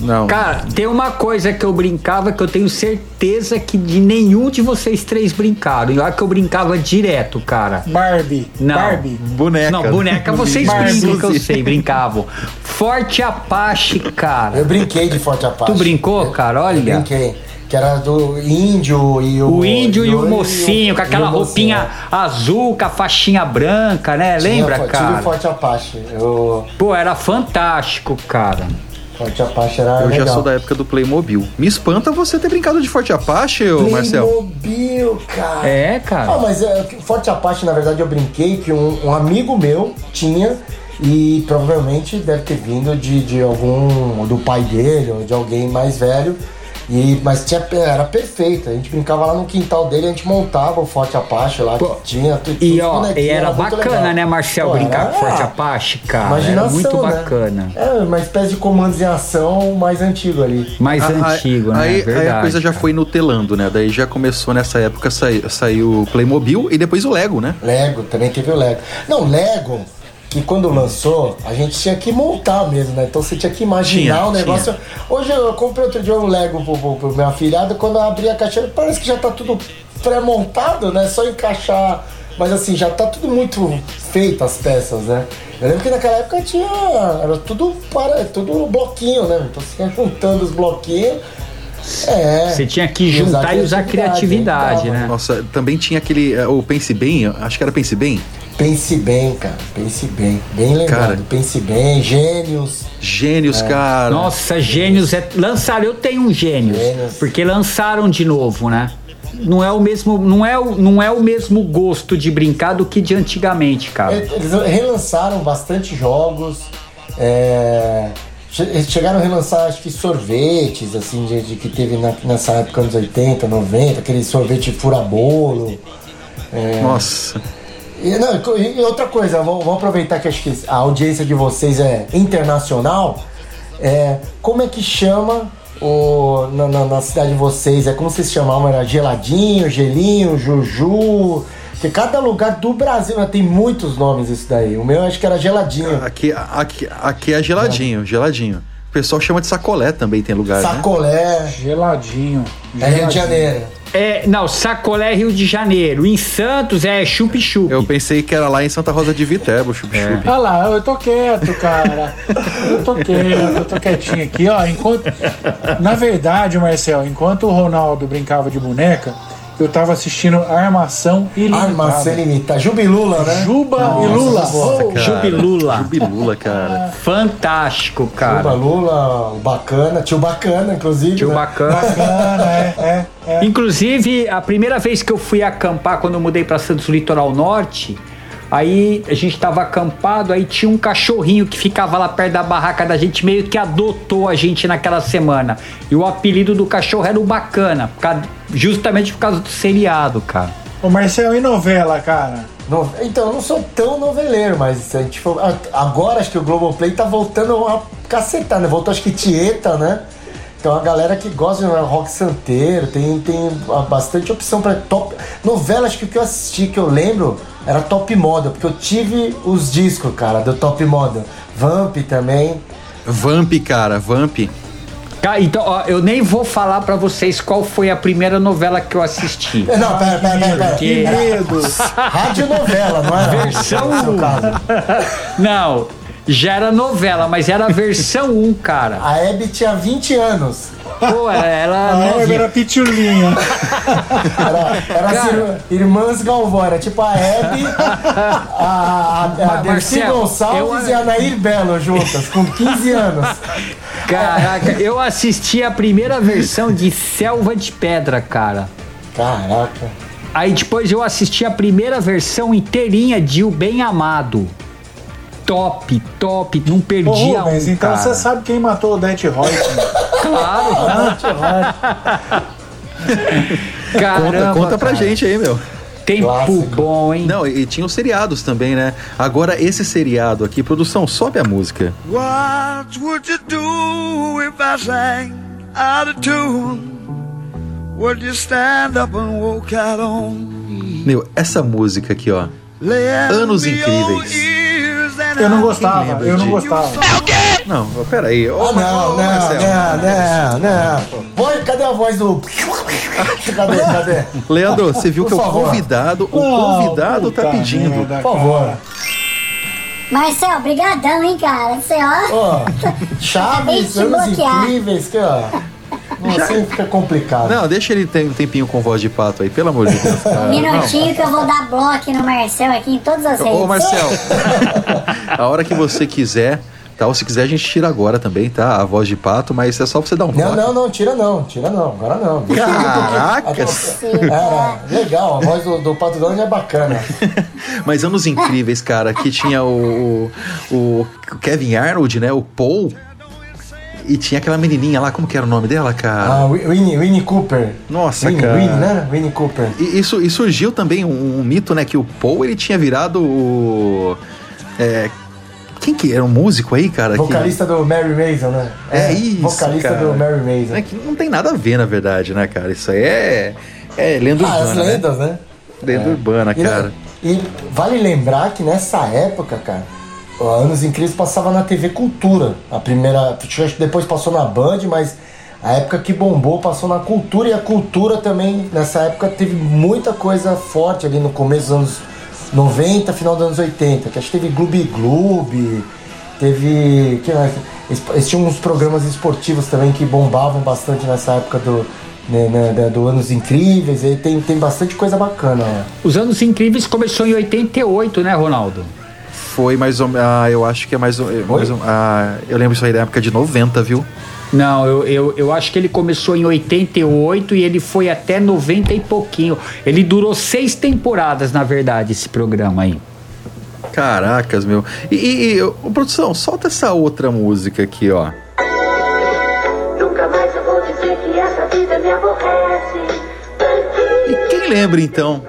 Não. Cara, tem uma coisa que eu brincava que eu tenho certeza que de nenhum de vocês três brincaram. E olha que eu brincava direto, cara. Barbie. Não. Barbie. Boneca. Não, boneca vocês Barbie. brincam, que eu sei, brincavam. Forte Apache, cara. Eu brinquei de Forte Apache. Tu brincou, cara? Eu Olha. brinquei. Que era do índio e o. O índio e o e mocinho, com aquela e o mocinho, roupinha azul, com a faixinha branca, né? Tinha Lembra, cara? o Forte Apache. O Pô, era fantástico, cara. Forte Apache era Eu legal. já sou da época do Playmobil. Me espanta você ter brincado de Forte Apache, ô Marcel. Playmobil, cara. É, cara. Ah, mas é, Forte Apache, na verdade, eu brinquei que um, um amigo meu tinha e provavelmente deve ter vindo de, de algum. do pai dele ou de alguém mais velho. E, mas tinha, era perfeito. A gente brincava lá no quintal dele, a gente montava o Forte Apache lá, que tinha tudo. E ó, e era bacana, né, Marcel, brincar com Forte Apache, cara. Era muito né? bacana. É, uma espécie de comandos em ação mais antigo ali. Mais Ah, antigo, aí, né? Aí, aí Verdade. a coisa já foi nutelando, né? Daí já começou nessa época, sai- saiu o Playmobil e depois o Lego, né? Lego, também teve o Lego. Não, Lego, que quando lançou, a gente tinha que montar mesmo, né? Então você tinha que imaginar Tinha, o negócio. Hoje eu comprei outro dia um Lego pro, pro, pro meu afilhado, quando eu abri a caixinha, parece que já tá tudo pré-montado, né? Só encaixar. Mas assim, já tá tudo muito feito as peças, né? Eu lembro que naquela época tinha. Era tudo para. tudo bloquinho, né? Então você ia juntando os bloquinhos. É. Você tinha que juntar e usar criatividade, né? Nossa, também tinha aquele. eh, O Pense Bem, acho que era Pense Bem. Pense bem, cara. Pense bem. Bem lembrado. Cara. Pense bem. Gênios. Gênios, É. cara. Nossa, gênios é. Lançaram, eu tenho um gênios. Porque lançaram de novo, né? Não é o mesmo, não é o, não é o mesmo gosto de brincar do que de antigamente, cara. É, Eles relançaram bastante jogos. é, chegaram a relançar, acho que sorvetes, assim, de, de que teve na- nessa época, anos 80, 90, aquele sorvete furabolo. É, Nossa. E, não, e outra coisa, vamos, vamos aproveitar que acho que a audiência de vocês é internacional. É, como é que chama o, na, na- na cidade de vocês? É como vocês chamavam? Era geladinho, gelinho, juju? Porque cada lugar do Brasil né, tem muitos nomes isso daí. O meu acho que era geladinho. Aqui, aqui, aqui é geladinho, geladinho. O pessoal chama de sacolé também, tem lugar, né? Sacolé. Geladinho. É Rio de Janeiro. É, não, Sacolé Rio de Janeiro. Em Santos é chup-chup. Eu pensei que era lá em Santa Rosa de Viterbo, chup-chup. Olha lá, eu tô quieto, cara. Eu tô quieto, eu tô quietinho aqui, ó. Enquanto. Na verdade, Marcel, enquanto o Ronaldo brincava de boneca, eu tava assistindo Armação Ilimitada. Armação Ilimitada. Jubilula, né? Juba Nossa, e Lula. nossa, cara. Jubilula. Jubilula, cara. Fantástico, Juba cara. Lula, o bacana. Tio Bacana, inclusive. Tio né? bacana. Bacana, é, é, é. Inclusive, a primeira vez que eu fui acampar, quando eu mudei pra Santos Litoral Norte, aí a gente tava acampado, aí tinha um cachorrinho que ficava lá perto da barraca da gente, meio que adotou a gente naquela semana. E o apelido do cachorro era o Bacana, por causa- justamente por causa do seriado, cara. Ô, Marcel, e novela, cara? No- Então, eu não sou tão noveleiro, mas se a gente for. Agora acho que o Globoplay tá voltando a cacetar, né? Voltou acho que Tieta, né? Então a galera que gosta de rock santeiro, tem, tem bastante opção pra top. Novela, acho que o que eu assisti, que eu lembro, era Top Model, porque eu tive os discos, cara, do Top Model. Vamp também. Vamp, cara, Vamp. Cara, então, ó, eu nem vou falar pra vocês qual foi a primeira novela que eu assisti. *laughs* Não, pera, pera, pera, pera. Que medo. Rádio novela, não era? Versão No seu 1. caso. Não, já era novela, mas era a versão 1, cara. A Hebe tinha 20 anos. Pô, ela, ela A Hebe era pitulinha. Era, era irmãs Galvão, era tipo a Hebe, a, a, a Dercy Gonçalves eu- e a Nair Belo juntas, com 15 anos. Caraca, eu assisti a primeira versão de Selva de Pedra, cara. Caraca. Aí depois eu assisti a primeira versão inteirinha de O Bem Amado. Top, top, não perdia Rubens, um, então cara. você sabe quem matou o Det Reutemann. *laughs* Claro. Conta, Caramba, conta pra cara. gente aí, meu. Tempo Clássico. bom, hein? Não, e, e tinha os seriados também, né? Agora, esse seriado aqui, produção, sobe a música. What would you do if I sang out of tune? Would you stand up and walk out on me? Meu, essa música aqui, ó. Anos incríveis. Eu não I'll gostava, eu não gostava. Não, pera aí. Ô, Ah, não, ô, não, Marcelo. não, não, não. Voz, cadê a voz do. *laughs* Cadê, cadê? Leandro, você viu Por que o favor. convidado, o Não, convidado tá pedindo. Por favor. Marcel, brigadão, hein, cara. Você, ó. De Chaves, anos incríveis, que ó. Não, assim fica complicado. Não, deixa ele ter um tempinho com voz de pato aí, pelo amor de Deus. Um Cara. *laughs* minutinho que eu vou dar bloco no Marcel aqui em todas as redes. Ô, Marcel, *laughs* a hora que você quiser, tá? Ou se quiser, a gente tira agora também, tá? A voz de pato, mas é só pra você dar um Não, toque. não, não, tira não, tira não, agora não. Um. Caracas! Era legal, a voz do, do Pato Donald é bacana. *laughs* Mas anos incríveis, cara, que tinha o, o, o Kevin Arnold, né? O Paul. E tinha aquela menininha lá, como que era o nome dela, cara? Ah, Wi- Winnie, Winnie Cooper. Nossa, Winnie, cara. Winnie, né? Winnie Cooper. E, isso, e surgiu também um, um mito, né? Que o Paul, ele tinha virado o... é, quem que era? Um músico aí, cara? que- Vocalista do Mary Mason, né? É isso, Vocalista cara. do Mary Mason. É que não tem nada a ver, na verdade, né, cara? Isso aí é... É lenda Ah, as urbana, lendas, né? né? Lenda urbana, E, cara. e vale lembrar que nessa época, cara, Anos Incríveis passava na TV Cultura. A primeira. Depois passou na Band, mas a época que bombou passou na Cultura e a Cultura também, nessa época, teve muita coisa forte ali no começo dos anos 90, final dos anos 80. Que acho que teve Gloob Gloob, teve. Que mais? Eles, tinham uns programas esportivos também que bombavam bastante nessa época do. Né, né, do Anos Incríveis, e tem, tem bastante coisa bacana lá. Os Anos Incríveis começou em 88, né, Ronaldo? Foi mais ou menos... Ah, eu acho que é mais ou mais ou- ah, Eu lembro isso aí da época de 90, viu? Não, eu, eu, eu acho que ele começou em 88 e ele foi até 90 e pouquinho. Ele durou seis temporadas, na verdade, esse programa aí. Caracas, meu. E, e, e, ô, produção, solta essa outra música aqui, ó. Nunca mais eu vou dizer que essa vida me aborrece. E quem lembra, então,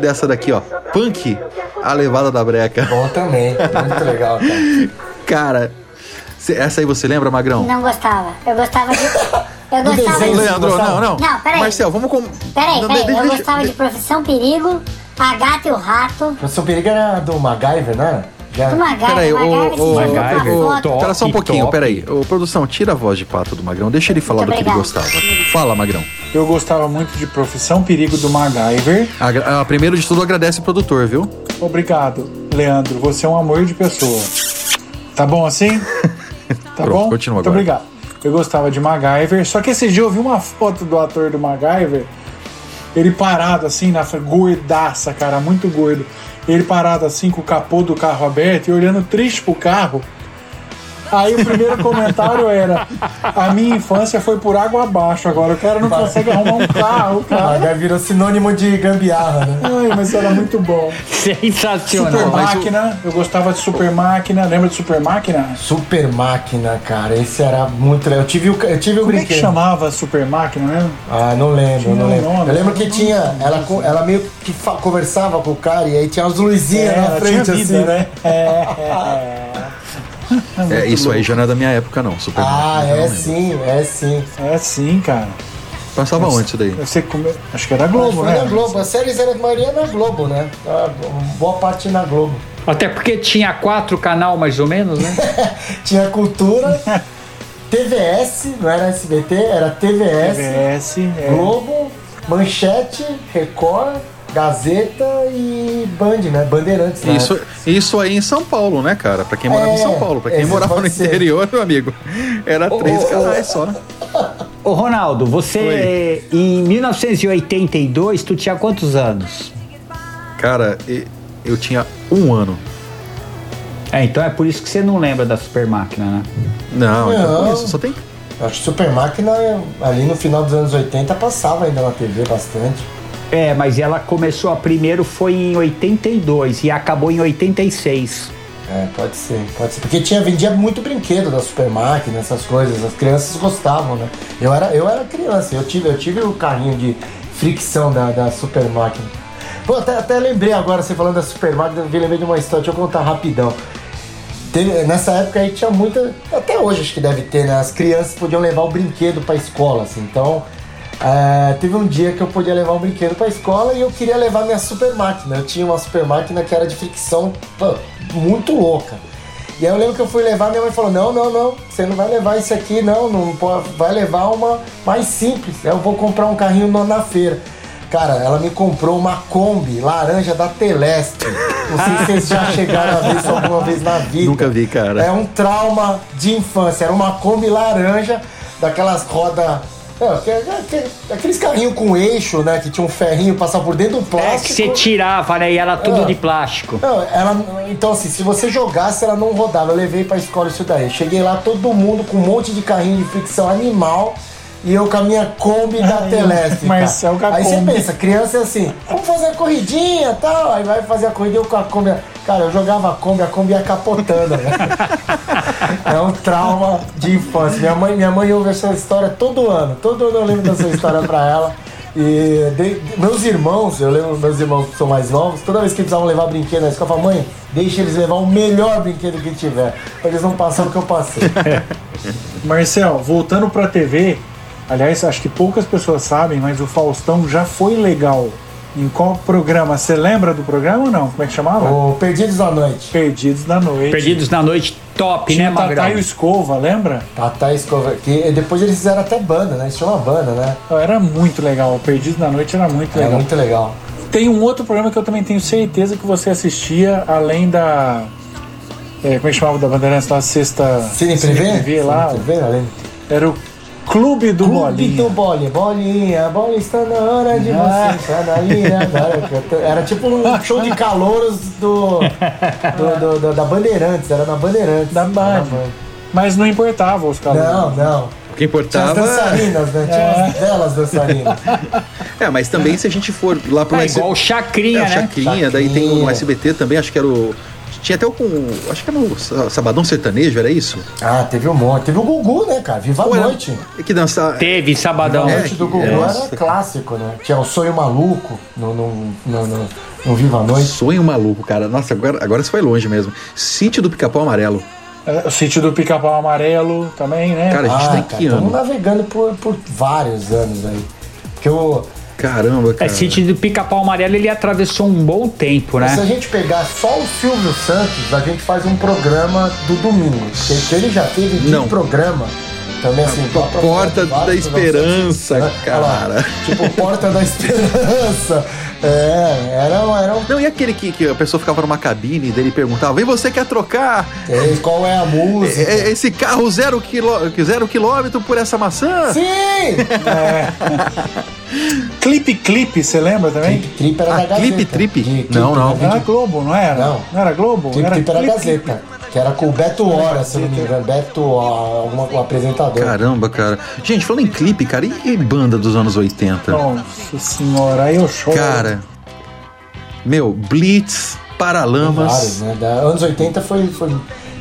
dessa daqui, ó? Punk, a levada da breca. Bom também, muito legal, cara. Cara, essa aí você lembra, Magrão? Não gostava. Eu gostava de. *laughs* Eu gostava desenho, de. Leandro, não, não. Não, peraí. Marcel, vamos com... Peraí, peraí. Eu deixa- gostava de Profissão Perigo, A Gata e o Rato. Professor Perigo era do MacGyver, não era? Já. Do MacGyver, Peraí, MacGyver, ô, uma ô, foto. Pera só um pouquinho, top. peraí. Ô, produção, tira a voz de pato do Magrão, deixa ele falar Muito do que ele obrigado. gostava. Fala, Magrão. Eu gostava muito de Profissão Perigo do MacGyver. Agra- ah, primeiro de tudo, agradece o produtor, viu? Obrigado, Leandro. Você é um amor de pessoa. Tá bom assim? *laughs* Tá Pronto, bom? continua Muito agora. obrigado. Eu gostava de MacGyver, só que esse dia eu vi uma foto do ator do MacGyver, ele parado assim, na frente, gordaça, cara, muito gordo. Ele parado assim, com o capô do carro aberto e olhando triste pro carro. Aí o primeiro comentário era: A minha infância foi por água abaixo, agora o cara não consegue arrumar um carro, *laughs* cara. H virou sinônimo de gambiarra, né? Ai, mas era muito bom. Sensacional. Super mas o- Máquina, eu gostava de Super Máquina. Lembra de Super Máquina? Super máquina, cara. Esse era muito legal. Eu tive o, eu tive o Como é que brinquedo. chamava Super Máquina, né? Ah, não lembro, Tinha não lembro. nome, eu lembro que não tinha. Ela, ela meio que conversava com o cara e aí tinha as luzinhas na ela frente tinha vida, assim. né? *laughs* É, É, isso aí já não é da minha época, não. Super Ah, eu é sim, é sim. é sim, cara. Passava onde isso daí? Você come... Acho que era Globo, né? na Globo. As séries eram a maioria na Globo, né? Ah, Boa parte na Globo. Até porque tinha quatro canal mais ou menos, né? *laughs* Tinha cultura, *laughs* TVS, não era SBT, era TVS, TVS, é. Globo, Manchete, Record, Gazeta e Band, né? Bandeirantes. na Isso, época. isso aí em São Paulo, né, cara? Pra quem morava em É, São Paulo. Pra quem morava no ser. interior, meu amigo, era três ô, ô, canais só. Ô Ronaldo, você em 1982, tu tinha quantos anos? Cara, eu tinha um ano. É, então é por isso que você não lembra da Super Máquina, né? Não, então Não. por isso, só tem. Acho que Super Máquina, ali no final dos anos 80, passava ainda na TV bastante. É, mas ela começou a primeiro foi em 82 e acabou em 86. É, pode ser, pode ser. Porque tinha, vendia muito brinquedo da Super Máquina, essas coisas. As crianças gostavam, né? Eu era, eu era criança, eu tive, eu tive o carrinho de fricção da, da Super Máquina. Pô, até, até lembrei agora, você falando da Super Máquina, eu lembrei de uma história, deixa eu contar rapidão. Teve- nessa época aí tinha muita. Até hoje acho que deve ter, né? As crianças podiam levar o brinquedo pra escola, assim. Então, é, teve um dia que eu podia levar um brinquedo pra escola e eu queria levar minha super máquina. Eu tinha uma super máquina que era de fricção pô, muito louca. E aí eu lembro que eu fui levar, minha mãe falou: Não, não, não, você não vai levar isso aqui, não, não pode, vai levar uma mais simples. Eu vou comprar um carrinho na feira. Cara, ela me comprou uma Kombi laranja da Telesp. Não sei se vocês já chegaram a ver isso alguma vez na vida. Nunca vi, cara. É um trauma de infância. Era uma Kombi laranja, daquelas rodas. É, que- que- aqueles carrinhos com eixo, né? Que tinha um ferrinho passar por dentro do É plástico. que você tirava, né? E era tudo Ah. de plástico. Não, ela, então assim, se você jogasse, ela não rodava. Eu levei pra escola isso daí. Cheguei lá, todo mundo com um monte de carrinho de fricção animal. E eu com a minha Kombi da Ai, Telesp. Marcel com a Aí você pensa, criança é assim, vamos fazer a corridinha e tal. Aí vai fazer a corrida eu com a Kombi. Cara, eu jogava a Kombi, a Kombi ia capotando, né? É um trauma de infância. Minha mãe, minha mãe ouve essa história todo ano. Todo ano eu lembro dessa história pra ela. E de- meus irmãos, eu lembro meus irmãos que são mais novos, toda vez que precisavam levar brinquedo na escola, eu falava, mãe, deixa eles levar o melhor brinquedo que tiver, pra eles não passarem o que eu passei. *laughs* Marcel, voltando pra TV, aliás, acho que poucas pessoas sabem, mas o Faustão já foi legal. Em qual programa? Você lembra do programa ou não? Como é que chamava? O Perdidos na Noite. Perdidos na Noite. Perdidos na noite, top, Tinha né, o Tatá Magrão? e o Escova, lembra? Tata Escova, que depois eles fizeram até banda, né? Eles tinham uma banda, né? Era muito legal. Perdidos na Noite era muito Era legal. muito legal. Tem um outro programa que eu também tenho certeza que você assistia, além da. é, como é que chamava da Bandeirantes lá? Sexta. Cine Privé? lá. Cine Privé, além. Era o Clube do Clube Bolinha. do Bolinha, bolinha, bolinha está na hora de Ah. você entrar na. Agora, Era tipo um show de calouros do, do- do- do- da Bandeirantes, era na Bandeirantes. Da Band. Mas não importava os caras. Não, não. O que Tinha as importava. dançarinas, né? Tinha as velas dançarinas. É, mas também se a gente for lá pro É igual o Chacrinha, É, o né? Chacrinha, daí tem o Chacrinha. SBT também, acho que era o. Tinha até o com. Acho que era o Sa- Sabadão Sertanejo, era isso? Ah, teve um monte. Teve o Gugu, né, cara? Viva a Ou era- noite. Que dançar. Teve sabadão. A É, noite do que- Gugu é, era nossa. clássico, né? Tinha o Sonho Maluco no, no, no, no, no Viva a Noite. Sonho maluco, cara. Nossa, agora, agora você foi longe mesmo. Sítio do Pica-Pau Amarelo. É, O sítio do Pica-Pau Amarelo também, né? Cara, a gente Ah, tá cara, que estamos ano? navegando por, por vários anos aí. Porque o. Caramba, cara. É, sítio do Pica-Pau Amarelo ele atravessou um bom tempo, né? Se a gente pegar só o Silvio Santos, a gente faz um programa do domingo. Que, que ele já teve de Não. programa. Também assim, A Porta da Esperança, lá, cara. Tipo, Porta da Esperança. *laughs* É, era, era um. Não, e aquele que, que a pessoa ficava numa cabine e dele perguntava: Vem você quer trocar? É, qual é a música? É, Esse carro zero, quilô, zero quilômetro por essa maçã? Sim! *laughs* Clipe Clipe, você lembra também? Clipe Clipe era Ah, da Gazeta. Clipe Trip? Não, não. Era Globo, não era? Não. Não era Globo? Clipe era Clipe era Gazeta. Que era com o Beto Hora, se não me engano. Beto, alguma, um apresentador. Caramba, cara. Gente, falando em clipe, cara, e, e banda dos anos 80? Nossa senhora, aí eu choro. Cara, meu, Blitz, Paralamas. Vários, né? Da, anos 80 foi. foi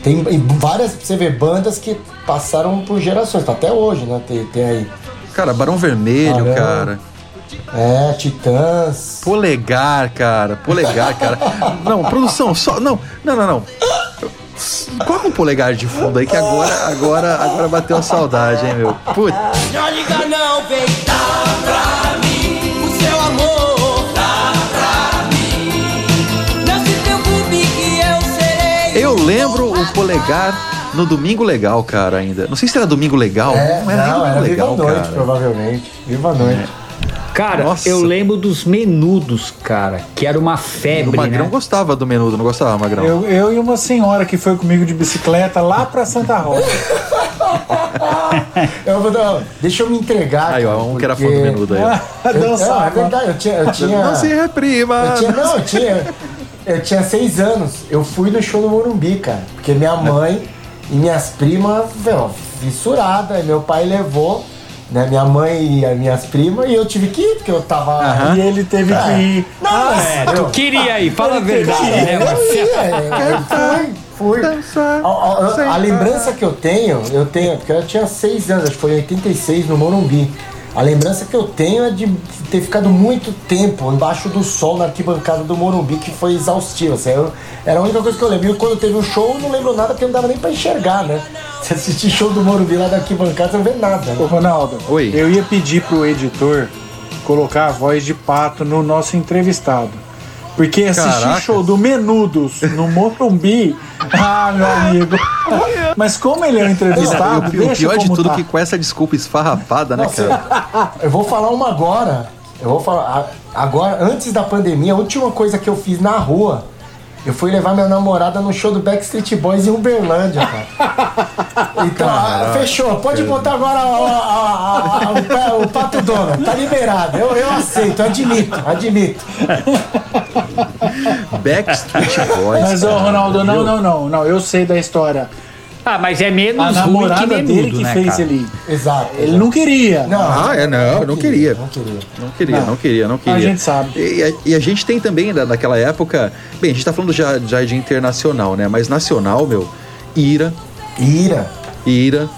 tem e várias, você vê, bandas que passaram por gerações, tá até hoje, né? Tem, tem aí. Cara, Barão Vermelho, Caramba. cara. É, Titãs. Polegar, cara. Polegar, cara. *laughs* Não, produção, só. Não, não, não, não. Coloca um polegar de fundo aí que agora, agora, agora bateu a saudade, hein, meu. Putz. Não liga não, vem pra mim o seu amor, dá pra mim. Não se preocupe que eu serei. Eu lembro o polegar no Domingo Legal, cara, ainda. Não sei se era Domingo Legal. É, não era nem não, Domingo era Legal, Viva Noite, cara. provavelmente. Viva Noite. Cara, Nossa. eu lembro dos menudos, cara, que era uma O febre, Magrão né? gostava do menudo, não gostava, Magrão? Eu, eu e uma senhora que foi comigo de bicicleta lá pra Santa Rosa. *laughs* Eu vou dar- deixa eu me entregar. Aí, ó, um que era fã porque- do menudo aí. *laughs* não, *laughs* é verdade, eu tinha. Eu tinha Não se reprima. Eu tinha, não, eu tinha, eu tinha seis anos. Eu fui no show do Morumbi, cara. Porque minha mãe e minhas primas, meu, fissurada. E meu pai levou, né? Minha mãe e as minhas primas. E eu tive que ir, porque eu tava. E ele teve É. que ir. Não, mas. É, tu queria ir, fala a verdade, né, eu ia, eu fui, fui. A, a- a lembrança que eu tenho, eu tenho, porque eu tinha seis anos, acho que foi em 86 no Morumbi. A lembrança que eu tenho é de ter ficado muito tempo embaixo do sol na arquibancada do Morumbi, que foi exaustivo. Assim, eu- era a única coisa que eu lembro. E quando teve o show, eu não lembro nada, porque não dava nem pra enxergar, né? *laughs* Você assistir show do Morumbi lá da arquibancada, você não vê nada. Ô, Né? Ronaldo, Oi. eu ia pedir pro editor colocar a voz de pato no nosso entrevistado. Porque assistir Caraca. show do Menudos no Morumbi, *laughs* ah, *laughs* meu amigo. Mas como ele é um entrevistado, o pi- o deixa pior de tudo tá. que com essa desculpa esfarrapada, né, Nossa, cara? *laughs* eu vou falar uma agora. Eu vou falar. Agora, antes da pandemia, a última coisa que eu fiz na rua, eu fui levar minha namorada no show do Backstreet Boys em Uberlândia, cara. *laughs* Então, fechou. Pode botar agora a- a- a- o, pa- o Pato Dono. Tá liberado. Eu, eu aceito, admito, admito. Backstreet Boys. Mas, ô, Ronaldo, não, não, não, não. Eu sei da história. Ah, mas é menos A ruim que namorada menudo, dele que né, fez cara? ele. Exato. Ele não queria. Não, Ah, é, não, eu não queria. Não queria. Não queria, Não. não queria, não queria. A gente sabe. E, a- e a gente tem também, da- naquela época. Bem, a gente tá falando já, já de internacional, né? Mas nacional, meu, Ira, Ira. Ira,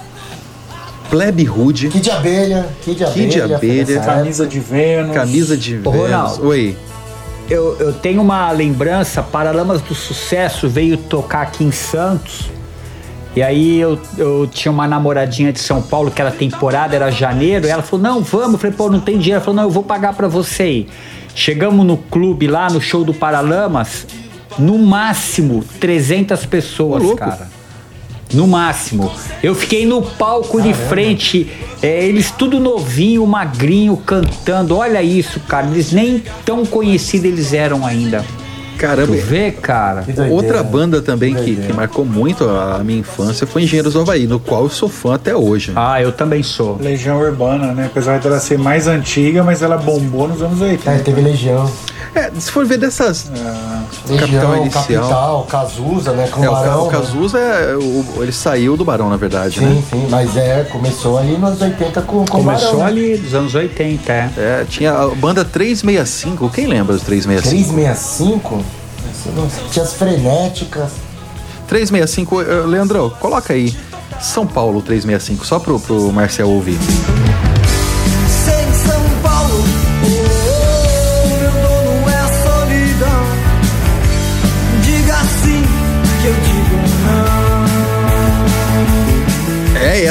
Plebe Rude, Kid de abelha. Kid de abelha. Kid de abelha. Camisa de Vênus. Camisa de Ô, Vênus. Ronaldo. Oi. Eu, eu tenho uma lembrança, Paralamas do Sucesso veio tocar aqui em Santos. E aí eu, eu tinha uma namoradinha de São Paulo que era temporada, era janeiro, e ela falou, não, vamos. Eu falei, pô, não tem dinheiro. Ela falou, não, eu vou pagar pra você ir. Chegamos no clube lá, no show do Paralamas, no máximo 300 pessoas, Ô, cara. No máximo. Eu fiquei no palco de frente, é, eles tudo novinho, magrinho, cantando. Olha isso, cara. Eles nem tão conhecidos eles eram ainda. Caramba. Tu vê, cara? Que doideira. Outra banda também que, Doideira. que marcou muito a minha infância foi Engenheiros do Havaí, no qual eu sou fã até hoje. Ah, eu também sou. Legião Urbana, né? Apesar dela ser mais antiga, mas ela bombou nos anos 80. É, teve Legião. É, se for ver dessas. Legião, Capital Inicial. Capital, Cazuza, né? Com É, o, Barão. o Cazuza, é, o- ele saiu do Barão, na verdade, Sim, né? sim, mas é, começou ali nos anos 80 com, com Começou Barão. né? ali dos anos 80, é. É, tinha a banda 365. Quem lembra dos 365? 365? Esse não- Tinha as frenéticas. 365, eh, Leandrão, coloca aí. São Paulo 365, só pro, pro Marcel ouvir.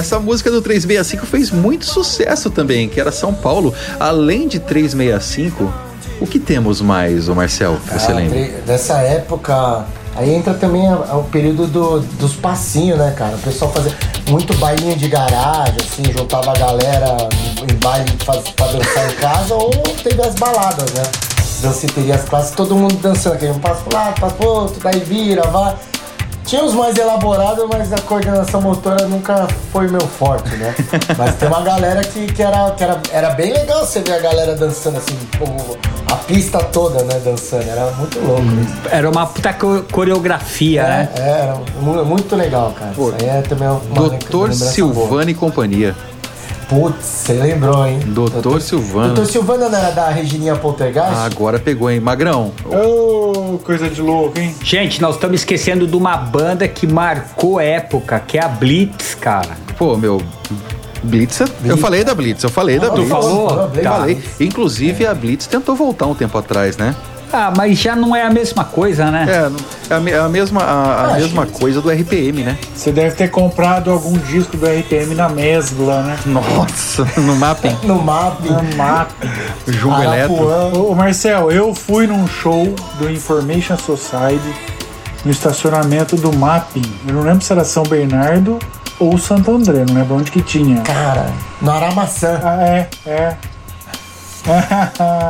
Essa música do 365 fez muito sucesso também, que era São Paulo. Além de 365, o que temos mais, o Marcel, você Ah, lembra? Dessa época, aí entra também a- a- o período do- dos passinhos, né, cara? O pessoal fazia muito bailinho de garagem, assim, juntava a galera em baile faz, pra dançar em casa, ou teve as baladas, né? Danceterias clássicas, todo mundo dançando, aquele um passo pro lado, passo pro outro, daí vira, vai. Tinha os mais elaborados, mas a coordenação motora nunca foi meu forte, né? *laughs* Mas tem uma galera que, que, era, que era, era bem legal você ver a galera dançando assim, o- a pista toda, né, dançando. Era muito louco isso. Era uma puta co- coreografia, né? É, era mu- muito legal, cara. Isso aí é também uma Doutor. Silvano e companhia. Putz, você lembrou, hein? Doutor Silvano. Doutor Silvana não era da Regininha Poltergeist? Ah, agora pegou, hein? Magrão. Ô, coisa de louco, hein? Gente, nós estamos esquecendo de uma banda que marcou época, que é a Blitz, cara. Pô, meu. Blitz, eu falei da Blitz, eu falei da Ah, tu Blitz. falou? Eu Tá. falei. Inclusive, a Blitz tentou voltar um tempo atrás, né? Ah, mas já não é a mesma coisa, né? É, é a, é a mesma, a, a mesma coisa do RPM, né? Você deve ter comprado algum disco do RPM na Mesbla, né? Nossa, *laughs* no mapping. No mapping. No mapping. *laughs* Jogo eletro. Ô, ô, Marcel, eu fui num show do Information Society no estacionamento do Mapping. Eu não lembro se era São Bernardo ou Santo André, não lembro onde que tinha. Cara, no Aramaçã. Ah, é, é.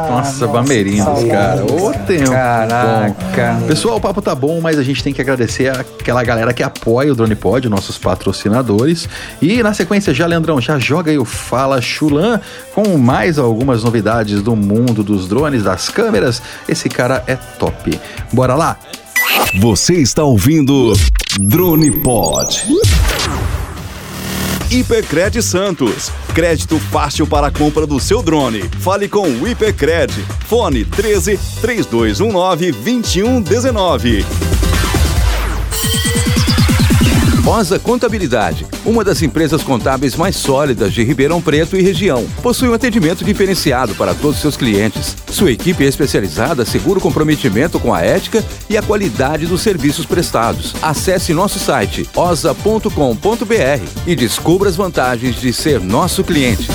Nossa, Bameirinhos, cara. Ô tempo. Caraca. bom. Pessoal, o papo tá bom, mas a gente tem que agradecer aquela galera que apoia o Drone Pod, nossos patrocinadores. E na sequência, já, Leandrão, já joga aí o Fala Chulan com mais algumas novidades do mundo dos drones, das câmeras. Esse cara é top. Bora lá? Você está ouvindo Drone Pod. Hipercred Santos. Crédito fácil para a compra do seu drone. Fale com o Hipercred. Fone 13 3219 2119. Osa Contabilidade, uma das empresas contábeis mais sólidas de Ribeirão Preto e região. Possui um atendimento diferenciado para todos os seus clientes. Sua equipe especializada assegura o comprometimento com a ética e a qualidade dos serviços prestados. Acesse nosso site osa.com.br e descubra as vantagens de ser nosso cliente.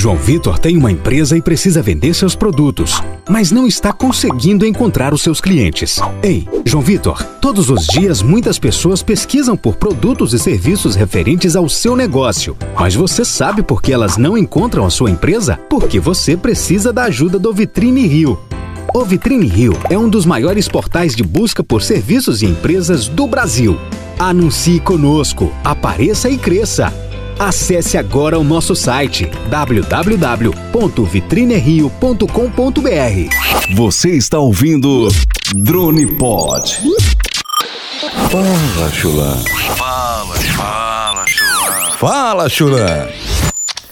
João Vitor tem uma empresa e precisa vender seus produtos, mas não está conseguindo encontrar os seus clientes. Ei, João Vitor, todos os dias muitas pessoas pesquisam por produtos e serviços referentes ao seu negócio, mas você sabe por que elas não encontram a sua empresa? Porque você precisa da ajuda do Vitrine Rio. O Vitrine Rio é um dos maiores portais de busca por serviços e empresas do Brasil. Anuncie conosco, apareça e cresça. Acesse agora o nosso site www.vitrinerio.com.br. Você está ouvindo Drone Pod. Fala, Chulã. Fala, fala, Chulã. Fala, Chulã.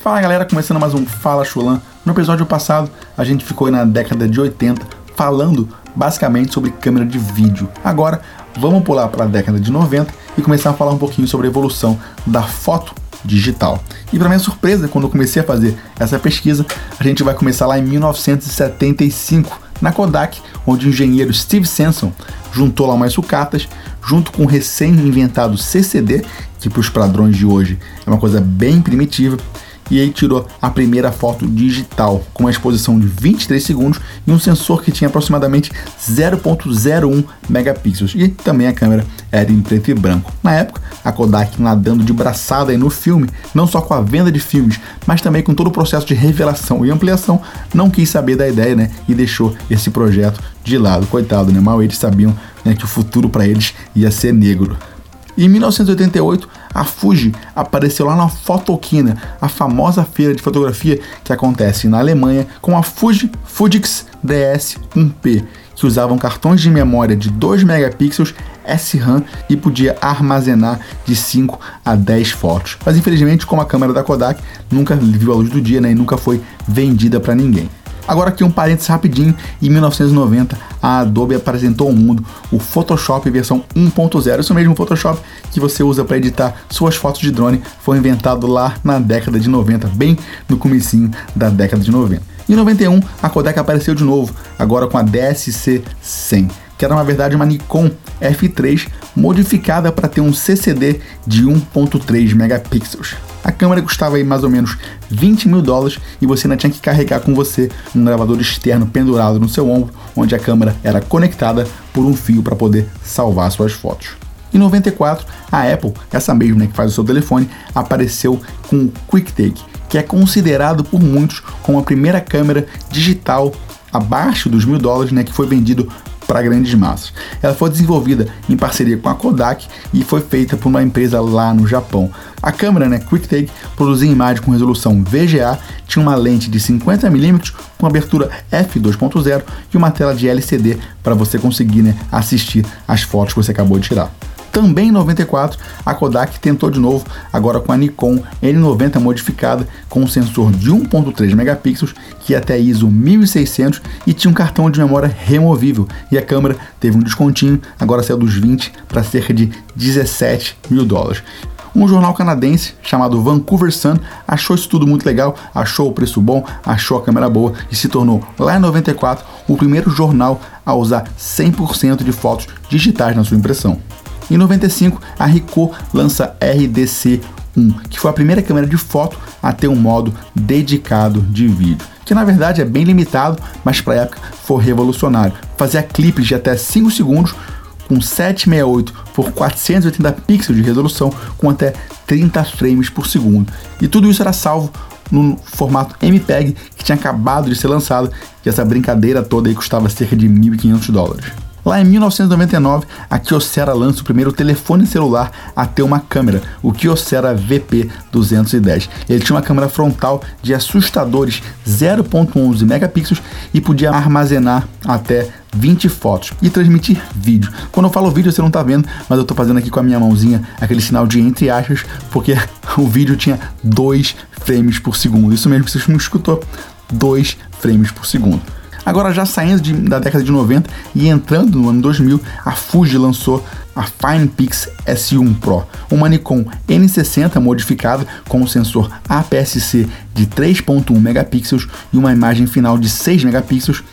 Fala galera, começando mais um Fala Chulan. No episódio passado, a gente ficou na década de 80 falando basicamente sobre câmera de vídeo. Agora, vamos pular para a década de 90 e começar a falar um pouquinho sobre a evolução da foto digital. E para minha surpresa, quando eu comecei a fazer essa pesquisa, a gente vai começar lá em 1975, na Kodak, onde o engenheiro Steve Sanson juntou lá umas sucatas, junto com o recém-inventado CCD, que para os padrões de hoje é uma coisa bem primitiva, e aí tirou a primeira foto digital com uma exposição de 23 segundos e um sensor que tinha aproximadamente 0.01 megapixels e também a câmera era em preto e branco. Na época, a Kodak nadando de braçada no filme, não só com a venda de filmes, mas também com todo o processo de revelação e ampliação, não quis saber da ideia, né, e deixou esse projeto de lado. Coitado, né? Mal eles sabiam né, que o futuro para eles ia ser negro. Em 1988, a Fuji apareceu lá na Fotoquina, a famosa feira de fotografia que acontece na Alemanha, com a Fuji Fujix DS1P, que usavam cartões de memória de 2 megapixels SRAM e podia armazenar de 5 a 10 fotos. Mas infelizmente, como a câmera da Kodak nunca viu a luz do dia né, e nunca foi vendida para ninguém. Agora aqui um parênteses rapidinho, em 1990 a Adobe apresentou ao mundo o Photoshop versão 1.0, isso mesmo, o Photoshop que você usa para editar suas fotos de drone, foi inventado lá na década de 90, bem no comecinho da década de 90. Em 91 a Kodak apareceu de novo, agora com a DSC 100. Que era na verdade uma Nikon F3 modificada para ter um CCD de 1.3 megapixels. A câmera custava aí mais ou menos 20 mil dólares e você ainda tinha que carregar com você um gravador externo pendurado no seu ombro, onde a câmera era conectada por um fio para poder salvar suas fotos. Em 94, a Apple, essa mesma né, que faz o seu telefone, apareceu com o QuickTake, que é considerado por muitos como a primeira câmera digital abaixo dos mil dólares, né, que foi vendido para grandes massas. Ela foi desenvolvida em parceria com a Kodak e foi feita por uma empresa lá no Japão. A câmera, né, QuickTake, produzia imagem com resolução VGA, tinha uma lente de 50mm com abertura f2.0 e uma tela de LCD para você conseguir né, assistir as fotos que você acabou de tirar. Também em 94, a Kodak tentou de novo, agora com a Nikon N90 modificada, com um sensor de 1.3 megapixels, que ia até ISO 1600 e tinha um cartão de memória removível. E a câmera teve um descontinho, agora saiu dos 20 para cerca de 17 mil dólares. Um jornal canadense chamado Vancouver Sun achou isso tudo muito legal, achou o preço bom, achou a câmera boa e se tornou, lá em 94, o primeiro jornal a usar 100% de fotos digitais na sua impressão. Em 95, a Ricoh lança RDC1, que foi a primeira câmera de foto a ter um modo dedicado de vídeo, que na verdade é bem limitado, mas para a época foi revolucionário. Fazia clipes de até 5 segundos com 768 por 480 pixels de resolução com até 30 frames por segundo. E tudo isso era salvo no formato MPEG que tinha acabado de ser lançado e essa brincadeira toda aí custava cerca de 1.500 dólares. Lá em 1999, a Kyocera lança o primeiro telefone celular a ter uma câmera, o Kyocera VP210. Ele tinha uma câmera frontal de assustadores 0.11 megapixels e podia armazenar até 20 fotos e transmitir vídeo. Quando eu falo vídeo, você não tá vendo, mas eu tô fazendo aqui com a minha mãozinha aquele sinal de entre aspas, porque *laughs* o vídeo tinha 2 frames por segundo. Isso mesmo que você não escutou, 2 frames por segundo. Agora, já saindo de, da década de 90 e entrando no ano 2000, a Fuji lançou a FinePix S1 Pro, uma Nikon N60 modificada com um sensor APS-C de 3.1 megapixels e uma imagem final de 6 megapixels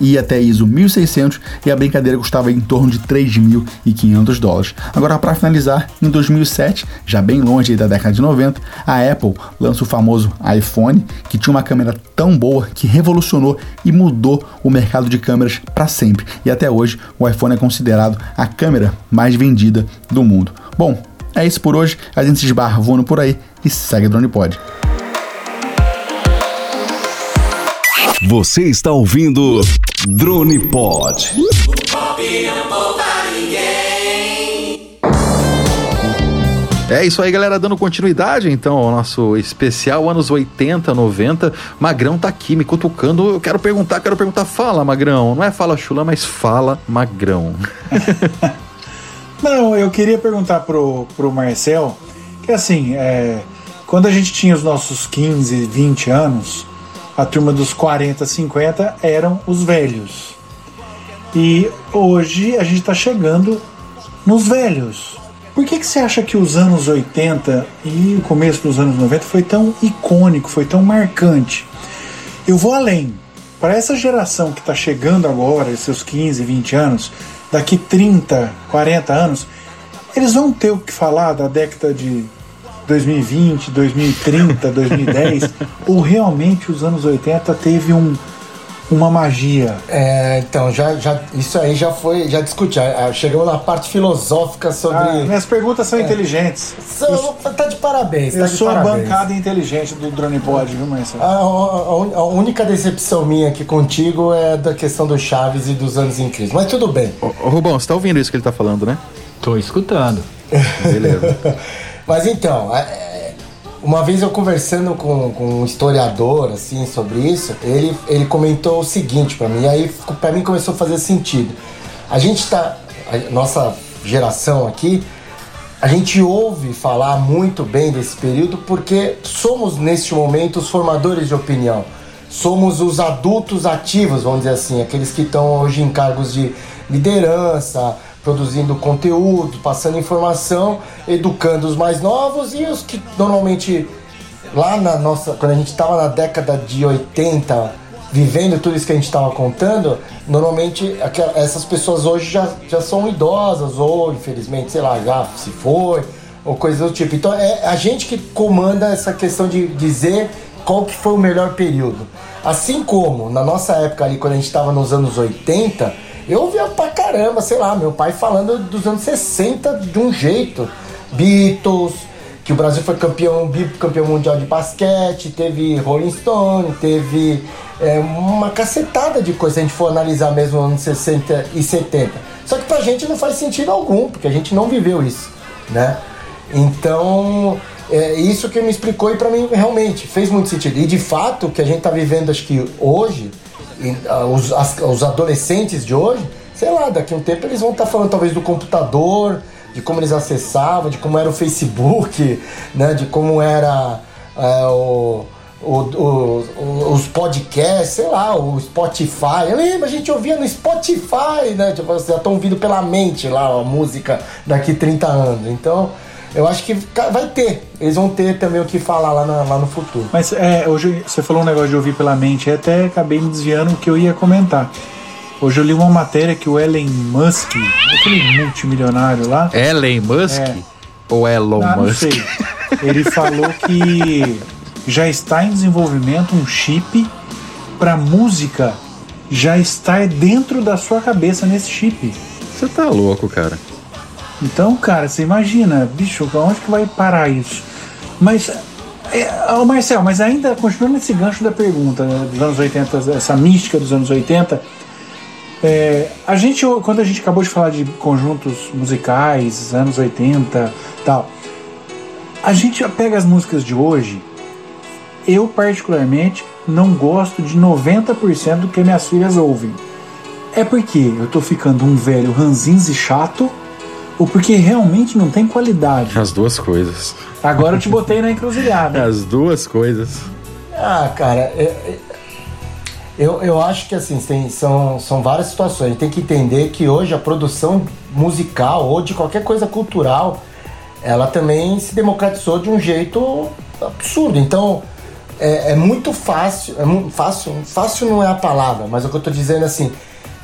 e até ISO 1600 e a brincadeira custava em torno de 3.500 dólares. Agora, para finalizar, em 2007, já bem longe da década de 90, a Apple lança o famoso iPhone, que tinha uma câmera tão boa que revolucionou e mudou o mercado de câmeras para sempre. E até hoje, o iPhone é considerado a câmera mais vendida do mundo. Bom, é isso por hoje. A gente se esbarra voando por aí e segue Drone Pod. Você está ouvindo Drone Pod. É isso aí, galera, dando continuidade então ao nosso especial anos 80, 90. Magrão tá aqui me cutucando. Eu quero perguntar, quero perguntar. Fala, Magrão. Não é fala chula, mas fala, Magrão. *laughs* Não, eu queria perguntar pro, pro Marcel que assim, é, quando a gente tinha os nossos 15, 20 anos, a turma dos 40, 50 eram os velhos. E hoje a gente está chegando nos velhos. Por que, que você acha que os anos 80 e o começo dos anos 90 foi tão icônico, foi tão marcante? Eu vou além. Para essa geração que está chegando agora, seus 15, 20 anos, daqui 30, 40 anos, eles vão ter o que falar da década de 2020, 2030, 2010, ou realmente os anos 80 teve um, uma magia? É, então, já, já, isso aí já foi, já discutiu. Chegamos na parte filosófica sobre. Ah, minhas perguntas são É. inteligentes. São- tá de parabéns. Eu tá de sou a parabéns. bancada inteligente do Drone Pod, viu, Marcelo? A, a- a a única decepção minha aqui contigo é da questão do Chaves e dos anos incríveis. Mas tudo bem. Ô, ô, Rubão, você tá ouvindo isso que ele tá falando, né? Tô escutando. Beleza. *laughs* Mas então, é, uma vez eu conversando com, com um historiador assim sobre isso, ele, ele comentou o seguinte pra mim, e aí para mim começou a fazer sentido. A gente tá, a nossa geração aqui, a gente ouve falar muito bem desse período porque somos neste momento os formadores de opinião. Somos os adultos ativos, vamos dizer assim, aqueles que estão hoje em cargos de liderança, produzindo conteúdo, passando informação, educando os mais novos e os que normalmente lá na nossa, quando a gente estava na década de 80, vivendo tudo isso que a gente estava contando, normalmente essas pessoas hoje já, já são idosas ou, infelizmente, sei lá, já se foi, ou coisa do tipo. Então é a gente que comanda essa questão de dizer qual que foi o melhor período. Assim como na nossa época ali, quando a gente estava nos anos 80, eu ouvia pra caramba, sei lá, meu pai falando dos anos 60 de um jeito. Beatles, que o Brasil foi campeão, bicampeão mundial de basquete, teve Rolling Stone, teve é, uma cacetada de coisa se a gente for analisar mesmo nos anos 60 e 70. Só que pra gente não faz sentido algum, porque a gente não viveu isso, né? Então, é isso que me explicou e pra mim realmente fez muito sentido. E de fato, o que a gente tá vivendo, acho que hoje, os, as- os adolescentes de hoje, sei lá, daqui a um tempo eles vão estar falando talvez do computador, de como eles acessavam, de como era o Facebook, *laughs* né, de como era é, o, o- o- os podcasts, sei lá, o Spotify. Eu lembro, a gente ouvia no Spotify, né? Tipo, já estão ouvindo pela mente lá a música daqui 30 anos. Então, eu acho que vai ter. Eles vão ter também o que falar lá, na- lá no futuro. Mas é, hoje você falou um negócio de ouvir pela mente, eu até acabei me desviando o que eu ia comentar. Hoje eu li uma matéria que o Elon Musk, aquele multimilionário lá. Elon Musk? É. Ou Elon Ah, não Musk? sei. Ele falou que já está em desenvolvimento um chip para música já estar dentro da sua cabeça nesse chip. Você tá louco, cara. Então, cara, você imagina, bicho, onde que vai parar isso? Mas, é, ô Marcel, mas ainda continuando nesse gancho da pergunta né, dos anos 80, essa mística dos anos 80, é, a gente, quando a gente acabou de falar de conjuntos musicais, anos 80 tal, a gente pega as músicas de hoje, eu particularmente não gosto de 90% do que minhas filhas ouvem. É porque eu tô ficando um velho ranzinza e chato, ou porque realmente não tem qualidade. As duas coisas. Agora eu te botei na encruzilhada. As duas coisas. Ah, cara, é- é- eu, eu acho que assim, tem, são, são várias situações. A gente tem que entender que hoje a produção musical ou de qualquer coisa cultural, ela também se democratizou de um jeito absurdo. Então, é, é muito fácil, é muito fácil, fácil não é a palavra, mas o que eu tô dizendo é assim,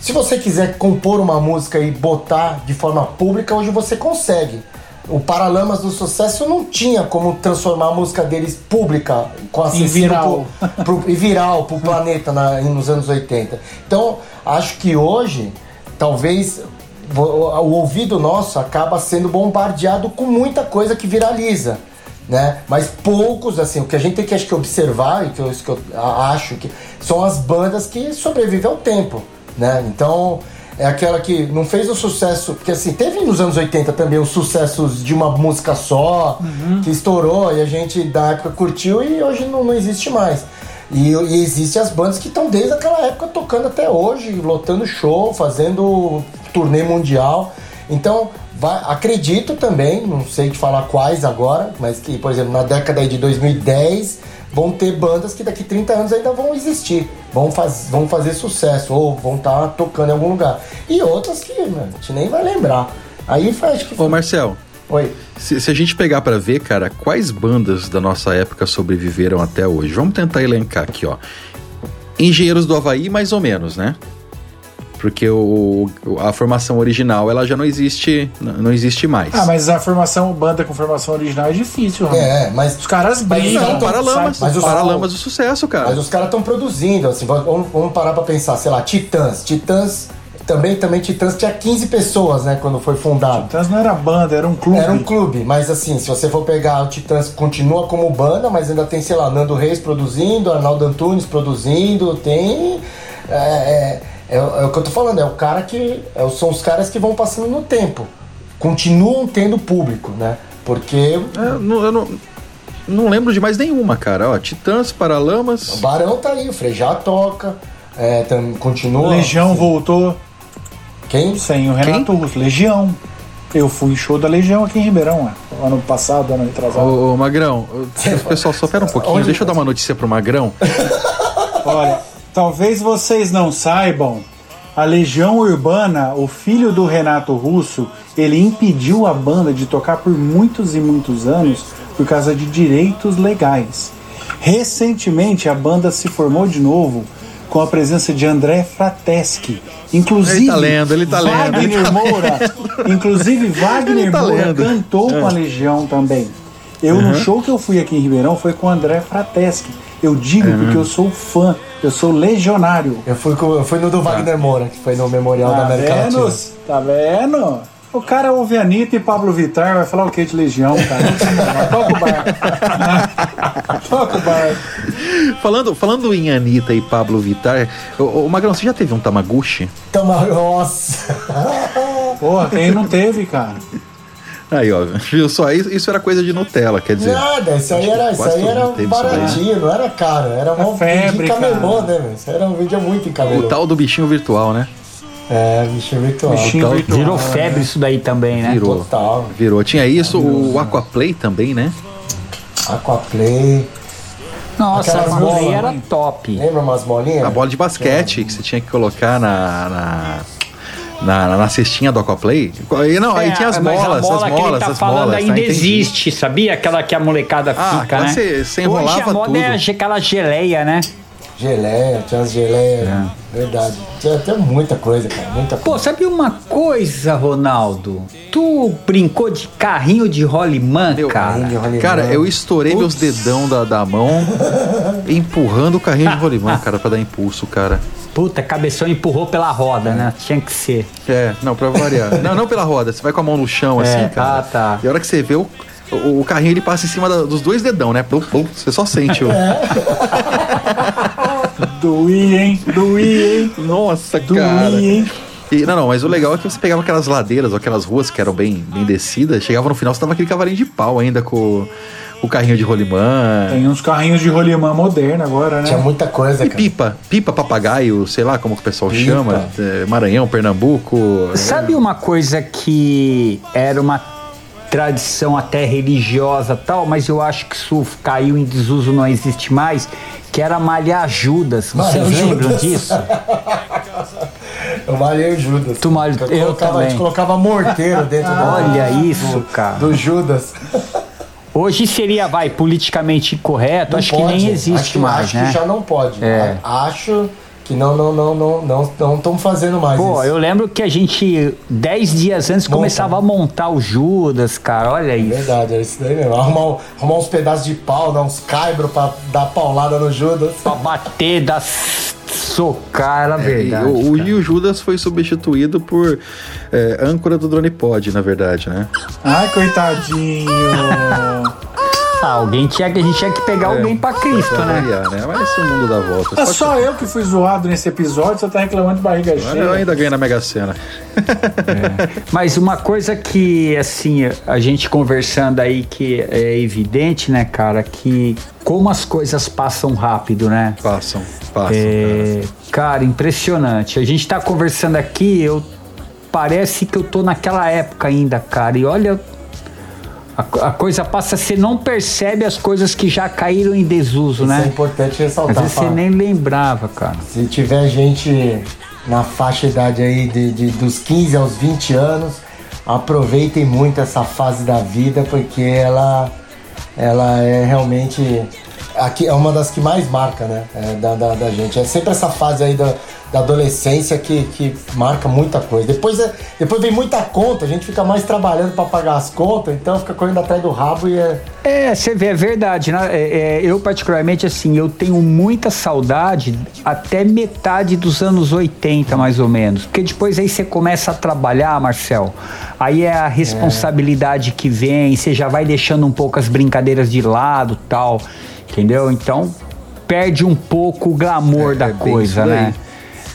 se você quiser compor uma música e botar de forma pública, hoje você consegue. O Paralamas do Sucesso não tinha como transformar a música deles pública, com acessível viral. pro- pro- e viral pro planeta na- nos anos 80. Então, acho que hoje, talvez vo- o ouvido nosso acaba sendo bombardeado com muita coisa que viraliza. Né? Mas poucos, assim, o que a gente tem que, acho que observar, e que eu, que eu acho que são as bandas que sobrevivem ao tempo. Né? Então, é aquela que não fez o sucesso. Porque assim, teve nos anos 80 também os sucessos de uma música só, que estourou e a gente da época curtiu e hoje não, não existe mais. E, e existem as bandas que estão desde aquela época tocando até hoje, lotando show, fazendo turnê mundial. Então, vai- acredito também, não sei te falar quais agora, mas que, por exemplo, na década de 2010 vão ter bandas que daqui 30 anos ainda vão existir, vão, faz, vão fazer sucesso ou vão estar tocando em algum lugar. E outras que mano, a gente nem vai lembrar. Aí faz que. Ô, Marcel. Oi. Se, se a gente pegar pra ver, cara, quais bandas da nossa época sobreviveram até hoje? Vamos tentar elencar aqui, ó. Engenheiros do Havaí, mais ou menos, né? Porque o, a formação original, ela já não existe, não existe mais. Ah, mas a formação, banda com formação original é difícil, Ramon. É, mas. Os caras brigam. Não, Paralamas. sabe? Mas os- Paralamas do sucesso, cara. Mas os caras estão produzindo, assim, vamos, vamos parar pra pensar, sei lá, Titãs. Titãs, também, também Titãs tinha 15 pessoas, né, quando foi fundado. Titãs não era banda, era um clube. Era um clube, mas assim, se você for pegar o Titãs, continua como banda, mas ainda tem, sei lá, Nando Reis produzindo, Arnaldo Antunes produzindo, tem. É, é, é, é o que eu tô falando, é o cara que. é, são os caras que vão passando no tempo. Continuam tendo público, né? Porque. É, não- eu não, não lembro de mais nenhuma, cara. Ó, Titãs, Paralamas. O Barão tá aí, o Frejá toca, é, tam- continua. Legião voltou. Quem? Sem o Renato Russo. Legião. Eu fui em show da Legião aqui em Ribeirão, ano passado, ano retrasado. Ô, ô, Magrão, pessoal, só pera um pouquinho. Onde- Deixa eu dar uma notícia pro Magrão. *laughs* Olha, talvez vocês não saibam, a Legião Urbana, o filho do Renato Russo, ele impediu a banda de tocar por muitos e muitos anos por causa de direitos legais. Recentemente a banda se formou de novo com a presença de André Frateschi. Inclusive, Ele tá lendo, ele tá lendo, Wagner *laughs* ele tá Moura. Inclusive, Wagner Ele tá Moura lendo. cantou com a É. Legião também. Eu, Uhum. no show que eu fui aqui em Ribeirão, foi com André Frateschi. Eu digo Uhum. porque eu sou fã, eu sou legionário. Eu fui, com, eu fui no do Wagner Moura, que foi no Memorial da Tá América vendo? Latina. Tá vendo? O cara ouve Anitta e Pablo Vittar, vai falar o que de Legião, cara? Toca o bar. *laughs* Toca o bar. Falando, falando em Anitta e Pablo Vittar, ô, ô Magrão, você já teve um Tamaguchi? Tama... Nossa! Porra, quem não teve, cara? Aí, ó, viu só? Isso, isso era coisa de Nutella, quer dizer. Nada, isso aí era, isso aí era daí. baratinho, não era caro, era uma febre, vídeo camelô, cara. né, velho? Isso era um vídeo muito em camelô. O tal do bichinho virtual, né? É, bichinho virtual. Bichinho virtual, Virou febre isso daí também, né? Virou. Total. Virou. Tinha isso, o Aquaplay também, né? Aquaplay. Nossa, Aquelas a bola bolas, era top. Lembra umas bolinhas? A bola de basquete que você tinha que colocar na. na... Na, na cestinha do Aquaplay? E não, aí É, tinha as a bola as que ele molas, tá as falando molas. ainda tá, entendi. existe, sabia? Aquela que a molecada Ah, fica, né? você- você Hoje a enrolava moda é tudo. aquela geleia, né? Geleia, tinha as geleias. É. Verdade. Tinha até muita coisa, cara. Muita Pô, sabe uma coisa, Ronaldo? Tu brincou de carrinho de rolimã, cara? Cara, eu estourei meus dedão da, da mão *laughs* empurrando o carrinho de rolimã, cara, pra dar impulso, cara. Puta, cabeção empurrou pela roda, né? Tinha que ser. É, não, pra variar. não, não pela roda, você vai com a mão no chão, assim, É, cara. ah, tá. E a hora que você vê o, o, carrinho, ele passa em cima da- dos dois dedão, né? Você só sente o... *laughs* Doí, hein? Doí, hein? Nossa, Doí, cara. hein? E, não, não, mas o legal é que você pegava aquelas ladeiras ou aquelas ruas que eram bem, bem descidas, chegava no final, você tava aquele cavalinho de pau ainda com o carrinho de rolimã. Tem uns carrinhos de rolimã moderno agora, né? Tinha muita coisa, E cara. pipa, pipa papagaio, sei lá como que o pessoal Pipa. chama, é, Maranhão, Pernambuco. Sabe uma coisa que era uma tradição até religiosa tal, mas eu acho que isso caiu em desuso, não existe mais, que era malhar Judas. Vocês Malhar lembram Judas. disso? Eu *laughs* malhei o Judas. Tu malha- eu, eu colocava, a gente também. colocava morteiro dentro do- Olha do, isso, cara. do Judas. Hoje seria, vai, politicamente incorreto, Não acho que pode. nem existe acho, que- mais, acho né? que já não pode. É. Acho que não não não não não não estão fazendo mais Pô, isso. eu lembro que a gente, dez dias antes, Monta. começava a montar o Judas, cara, olha isso. Verdade, é isso daí mesmo. Arrumar, um- arrumar uns pedaços de pau, dar uns caibros pra dar paulada no Judas. Pra bater, dar socar, era É, verdade. e o, e o Judas foi substituído por é, âncora do Drone Pod, na verdade, né? Ai, coitadinho. *laughs* Ah, alguém tinha que a gente tinha que pegar É, alguém pra Cristo, pra né? variar, né? Mas esse mundo dá volta. É só eu que fui zoado nesse episódio, você tá reclamando de barriga Eu cheia. ainda ganhei na Mega Sena. Mas uma coisa que, assim, a gente conversando aí que é evidente, né, cara, que como as coisas passam rápido, né? Passam, passam. É, cara, impressionante. A gente tá conversando aqui, eu parece que eu tô naquela época ainda, cara. E olha, a, a coisa passa, você não percebe as coisas que já caíram em desuso, Isso né? é importante Às ressaltar. vezes você nem lembrava, cara. Se tiver gente na faixa idade aí de, de- dos 15 aos 20 anos, aproveitem muito essa fase da vida, porque ela, ela é realmente. Aqui é uma das que mais marca, né? é, da, da, da gente. É sempre essa fase aí da, da adolescência que, que marca muita coisa. Depois, é, depois vem muita conta, a gente fica mais trabalhando para pagar as contas, então fica correndo atrás do rabo e é. É, você vê, é verdade. Né? É, é, eu, particularmente, assim, eu tenho muita saudade até metade dos anos 80, mais ou menos. Porque depois aí você começa a trabalhar, Marcel. Aí é a responsabilidade que vem, você já vai deixando um pouco as brincadeiras de lado tal. Entendeu? Então, perde um pouco o glamour da bem coisa, né?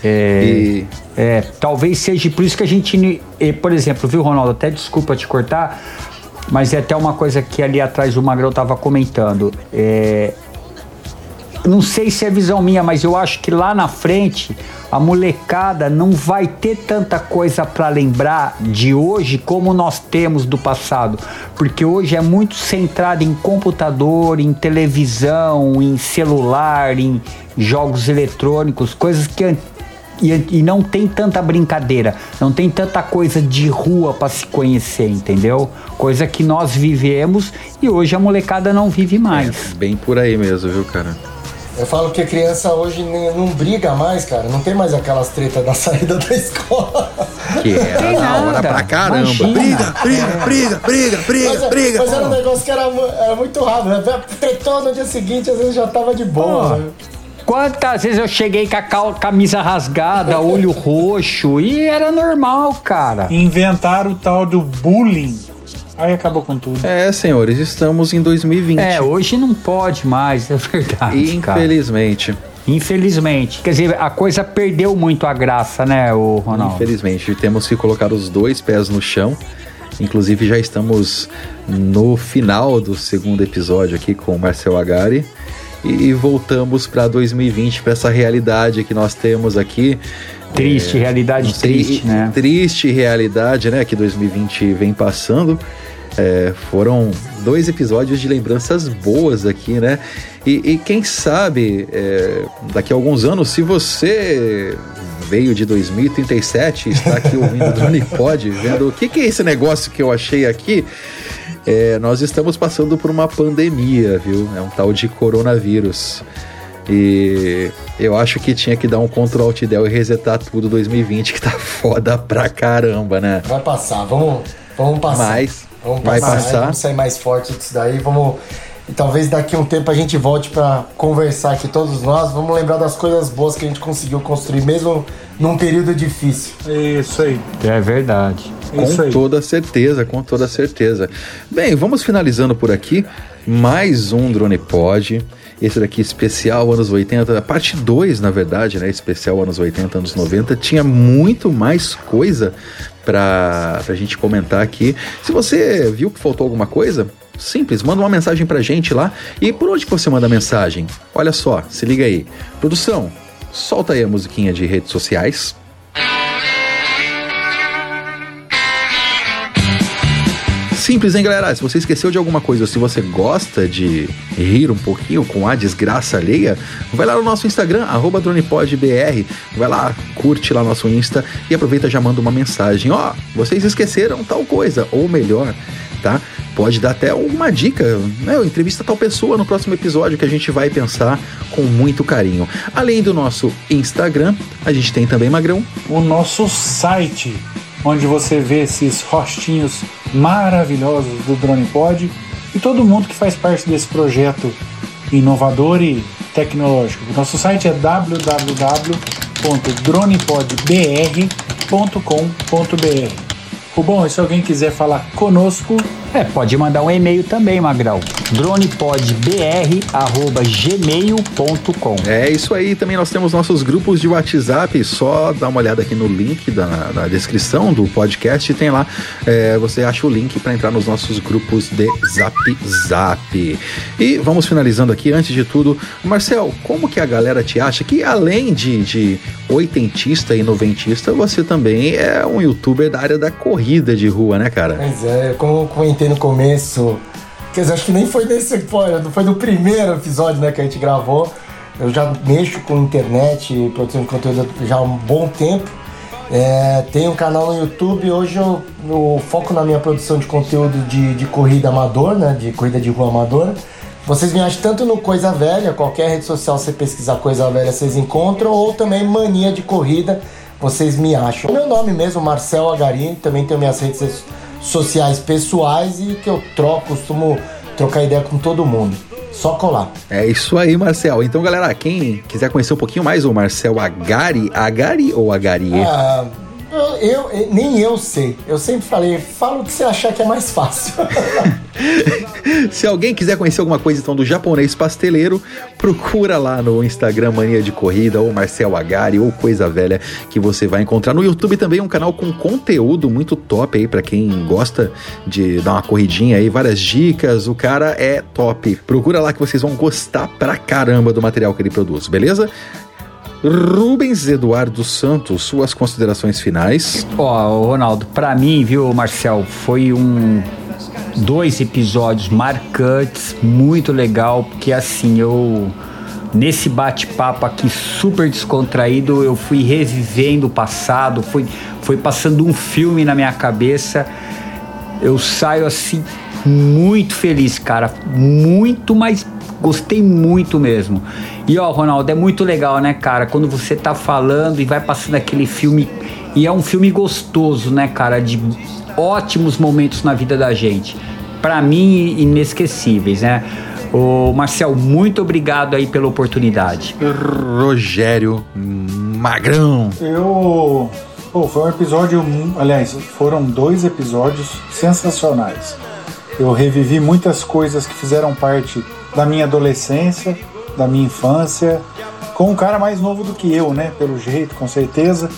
É, é, talvez seja por isso que a gente, por exemplo, viu, Ronaldo? Até desculpa te cortar, mas é até uma coisa que ali atrás o Magrão tava comentando. É, não sei se é visão minha, mas eu acho que lá na frente a molecada não vai ter tanta coisa para lembrar de hoje como nós temos do passado, porque hoje é muito centrado em computador, em televisão, em celular, em jogos eletrônicos, coisas que e, e não tem tanta brincadeira, não tem tanta coisa de rua para se conhecer, entendeu? Coisa que nós vivemos e hoje a molecada não vive mais. Bem por aí mesmo, viu, cara? Eu falo que a criança hoje nem- não briga mais, cara. Não tem mais aquelas tretas da *laughs* saída da escola. Que era da hora pra caramba. Briga, briga, briga, briga, briga, mas, briga. Mas era um negócio que era, era muito rápido. Né? Tretou no dia seguinte, às vezes já tava de boa. Quantas vezes eu cheguei com a camisa rasgada, olho roxo, e era normal, cara. Inventaram o tal do bullying. Aí acabou com tudo. É, senhores, estamos em 2020. É, hoje não pode mais, é verdade. cara. Infelizmente. Infelizmente. Quer dizer, a coisa perdeu muito a graça, né, o Ronaldo? Infelizmente, temos que colocar os dois pés no chão. Inclusive, já estamos no final do segundo episódio aqui com o Marcel Agari. E voltamos para 2020, para essa realidade que nós temos aqui. Triste, realidade não sei, triste, né? Triste realidade, né? Que 2020 vem passando. É, foram dois episódios de lembranças boas aqui, né? E, e quem sabe, é, daqui a alguns anos, se você veio de 2037 e está aqui ouvindo o Drone Pod, vendo o que, que é esse negócio que eu achei aqui, é, nós estamos passando por uma pandemia, viu? É um tal de coronavírus. E eu acho que tinha que dar um Ctrl Alt Del e resetar tudo 2020, que tá *laughs* foda pra caramba, né? Vai passar, vamos, vamos passar. Mas vamos vai passar, passar. Vamos sair mais forte disso daí. Vamos. E talvez daqui a um tempo a gente volte pra conversar aqui, todos nós. Vamos lembrar das coisas boas que a gente conseguiu construir, mesmo num período difícil. Isso aí. É verdade. Com toda certeza, com toda certeza. Bem, vamos finalizando por aqui. Mais um Drone Pod. Esse daqui especial anos 80, a parte 2, na verdade, né? Especial anos 80, anos 90. Tinha muito mais coisa pra, pra gente comentar aqui. Se você viu que faltou alguma coisa, simples, manda uma mensagem pra gente lá. E por onde você manda mensagem? Olha só, se liga aí. Produção, solta aí a musiquinha de redes sociais. Simples, hein, galera? Se você esqueceu de alguma coisa ou se você gosta de rir um pouquinho com a desgraça alheia, vai lá no nosso Instagram, arroba DronePodBR. Vai lá, curte lá nosso Insta e aproveita já manda uma mensagem. Ó, vocês esqueceram tal coisa, ou melhor, tá? Pode dar até uma dica, né? Entrevista tal pessoa no próximo episódio que a gente vai pensar com muito carinho. Além do nosso Instagram, a gente tem também, Magrão, O nosso site, onde você vê esses rostinhos maravilhosos do Drone Pod e todo mundo que faz parte desse projeto inovador e tecnológico. O nosso site é www.dronepodbr.com.br. Rubom, e se alguém quiser falar conosco, É, pode mandar um e-mail também, Magrão. dronepodbr.gmail.com É isso aí, também nós temos nossos grupos de WhatsApp, só dá uma olhada aqui no link da, na descrição do podcast, tem lá, é, você acha o link para entrar nos nossos grupos de Zap Zap. E vamos finalizando aqui, antes de tudo, Marcel, como que a galera te acha que além de, de oitentista e noventista, você também é um youtuber da área da corrida de rua, né, cara? Pois é, como eu comentei no começo, quer dizer, acho que nem foi nesse, foi no primeiro episódio né, que a gente gravou. Eu já mexo com internet produção de conteúdo já há um bom tempo. É, tenho um canal no YouTube, hoje eu, eu foco na minha produção de conteúdo de, de corrida amador, né? De corrida de rua amadora. Vocês me acham tanto no Coisa Velha, qualquer rede social você pesquisar Coisa Velha vocês encontram, ou também Mania de Corrida, vocês me acham. Meu nome mesmo, Marcel Agarim, também tenho minhas redes sociais pessoais e que eu troco, costumo trocar ideia com todo mundo. Só colar. É isso aí, Marcel. Então, galera, quem quiser conhecer um pouquinho mais o Marcel Agari, Agari ou Agarie? Ah, eu, eu- nem eu sei. Eu sempre falei, fala o que você achar que é mais fácil. *laughs* Se alguém quiser conhecer alguma coisa então do japonês pasteleiro, procura lá no Instagram Mania de Corrida ou Marcel Agari ou Coisa Velha que você vai encontrar. No YouTube também um canal com conteúdo muito top aí pra quem gosta de dar uma corridinha aí, várias dicas. O cara é top. Procura lá que vocês vão gostar pra caramba do material que ele produz, beleza? Rubens Eduardo Santos, suas considerações finais. Ó, Ronaldo, pra mim, viu, Marcel, foi um dois episódios marcantes, muito legal, porque assim, eu nesse bate-papo aqui super descontraído, eu fui revivendo o passado, fui, foi passando um filme na minha cabeça. Eu saio assim muito feliz, cara. Muito, mas gostei muito mesmo. E ó, Ronaldo, é muito legal, né, cara? Quando você tá falando e vai passando aquele filme. E é um filme gostoso, né, cara? De ótimos momentos na vida da gente. Pra mim, inesquecíveis, né? Ô, Marcel, muito obrigado aí pela oportunidade. Rogério Magrão. Eu. Pô, foi um episódio. Aliás, foram dois episódios sensacionais. Eu revivi muitas coisas que fizeram parte da minha adolescência, da minha infância, com um cara mais novo do que eu, né? Pelo jeito, com certeza.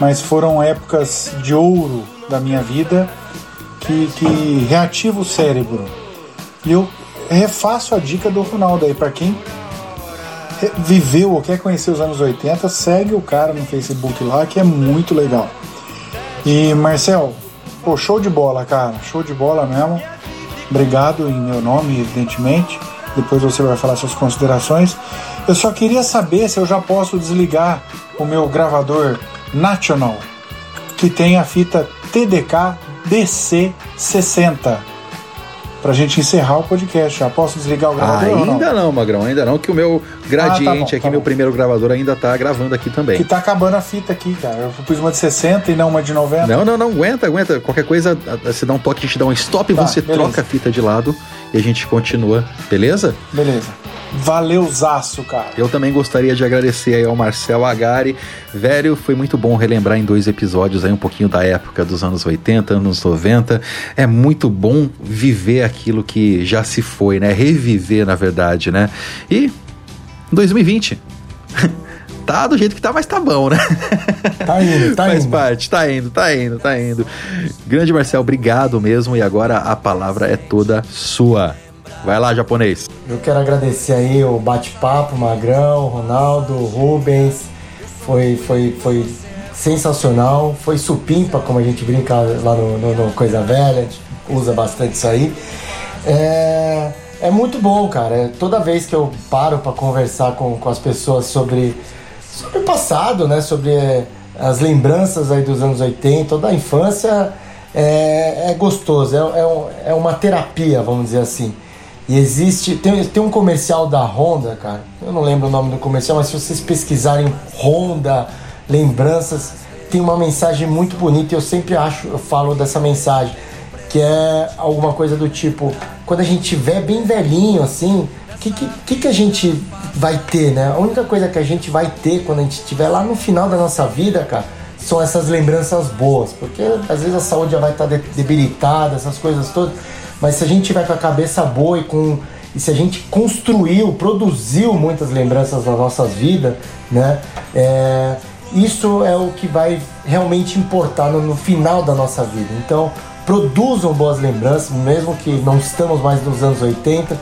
Mas foram épocas de ouro da minha vida que, que reativa o cérebro. E eu refaço a dica do Ronaldo aí, para quem viveu ou quer conhecer os anos 80, segue o cara no Facebook lá, que é muito legal. E Marcel, pô, show de bola, cara, show de bola mesmo. Obrigado em meu nome, evidentemente. Depois você vai falar suas considerações. Eu só queria saber se eu já posso desligar o meu gravador National, que tem a fita TDK DC60. Pra gente encerrar o podcast. Já posso desligar o gravador? ou não? Ainda não, Magrão, ainda não, que o meu gradiente Ah, tá bom, aqui, tá meu primeiro gravador, ainda tá gravando aqui também. Que tá acabando a fita aqui, cara. Eu pus uma de 60 e não uma de 90. Não, não, não, aguenta, aguenta. Qualquer coisa, você dá um toque, a gente dá um stop, Tá, você beleza. troca a fita de lado e a gente continua, beleza? Beleza. Valeuzaço, cara. Eu também gostaria de agradecer aí ao Marcel Agari. Velho, foi muito bom relembrar em dois episódios aí um pouquinho da época dos anos 80, anos 90. É muito bom viver aquilo que já se foi, né? Reviver, na verdade, né? E 2020. *laughs* tá do jeito que tá, mas tá bom, né? Tá indo, tá *laughs* Faz indo. parte, tá indo, tá indo, tá indo. Grande Marcel, obrigado mesmo. E agora a palavra é toda sua. Vai lá, japonês. Eu quero agradecer aí o bate-papo, Magrão, Ronaldo, Rubens. Foi, foi, foi sensacional. Foi supimpa, como a gente brinca lá no, no- no Coisa Velha, a gente usa bastante isso aí. É, é muito bom, cara. É, Toda vez que eu paro para conversar com, com as pessoas sobre, sobre o passado, né? Sobre é, as lembranças aí dos anos 80, toda a infância, é, é gostoso. É, é, um- é uma terapia, vamos dizer assim. E existe. Tem, tem um comercial da Honda, cara. Eu não lembro o nome do comercial, mas se vocês pesquisarem Honda, lembranças, tem uma mensagem muito bonita. e Eu sempre acho, eu falo dessa mensagem, que é alguma coisa do tipo: quando a gente tiver bem velhinho, assim, que, que, que, a gente vai ter, né? A única coisa que a gente vai ter quando a gente estiver lá no final da nossa vida, cara, são essas lembranças boas, porque às vezes a saúde já vai estar de- debilitada, essas coisas todas. Mas se a gente tiver com a cabeça boa e com e se a gente construiu, produziu muitas lembranças nas nossas vidas, né? é, isso é o que vai realmente importar no, no final da nossa vida. Então, produzam boas lembranças, mesmo que não estamos mais nos anos 80.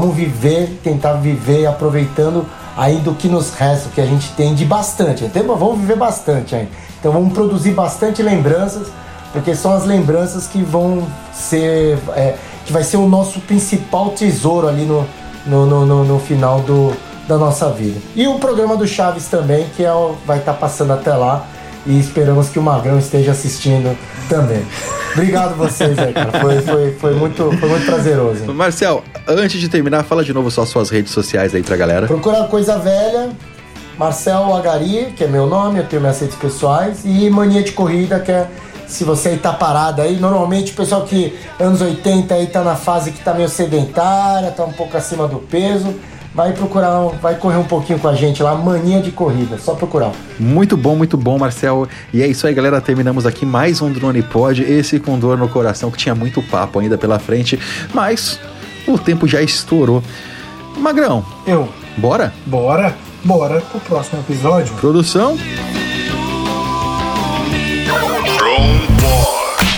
Vamos viver, tentar viver aproveitando ainda o que nos resta, que a gente tem de bastante. Então, vamos viver bastante ainda. Então, vamos produzir bastante lembranças porque são as lembranças que vão ser é, que vai ser o nosso principal tesouro ali no, no, no, no- no final do, da nossa vida. E o programa do Chaves também, que é vai estar passando até lá. E esperamos que o Magrão esteja assistindo também. Obrigado vocês aí, cara. Foi, foi, foi, muito, foi muito prazeroso. Marcel, antes de terminar, fala de novo só suas redes sociais aí pra galera. Procura Coisa Velha, Marcel Agari, que é meu nome, eu tenho minhas redes pessoais, e Mania de Corrida, que é se você aí tá parado aí, normalmente o pessoal que anos 80 aí tá na fase que tá meio sedentária, tá um pouco acima do peso, vai procurar, um- vai correr um pouquinho com a gente lá, Mania de Corrida, só procurar. Muito bom, muito bom, Marcel. E é isso aí, galera. Terminamos aqui mais um Drone Pod. Esse com dor no coração, que tinha muito papo ainda pela frente. Mas o tempo já estourou. Magrão. Eu. Bora? Bora, bora pro próximo episódio. Produção.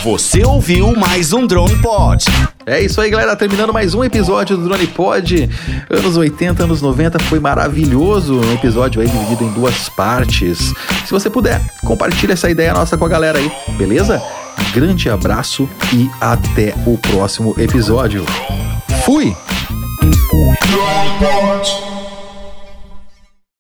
Você ouviu mais um Drone Pod. É isso aí, galera. Terminando mais um episódio do Drone Pod. Anos 80, anos 90 foi maravilhoso. Um episódio aí dividido em duas partes. Se você puder, compartilha essa ideia nossa com a galera aí, beleza? Grande abraço e até o próximo episódio. Fui! Drone Pod.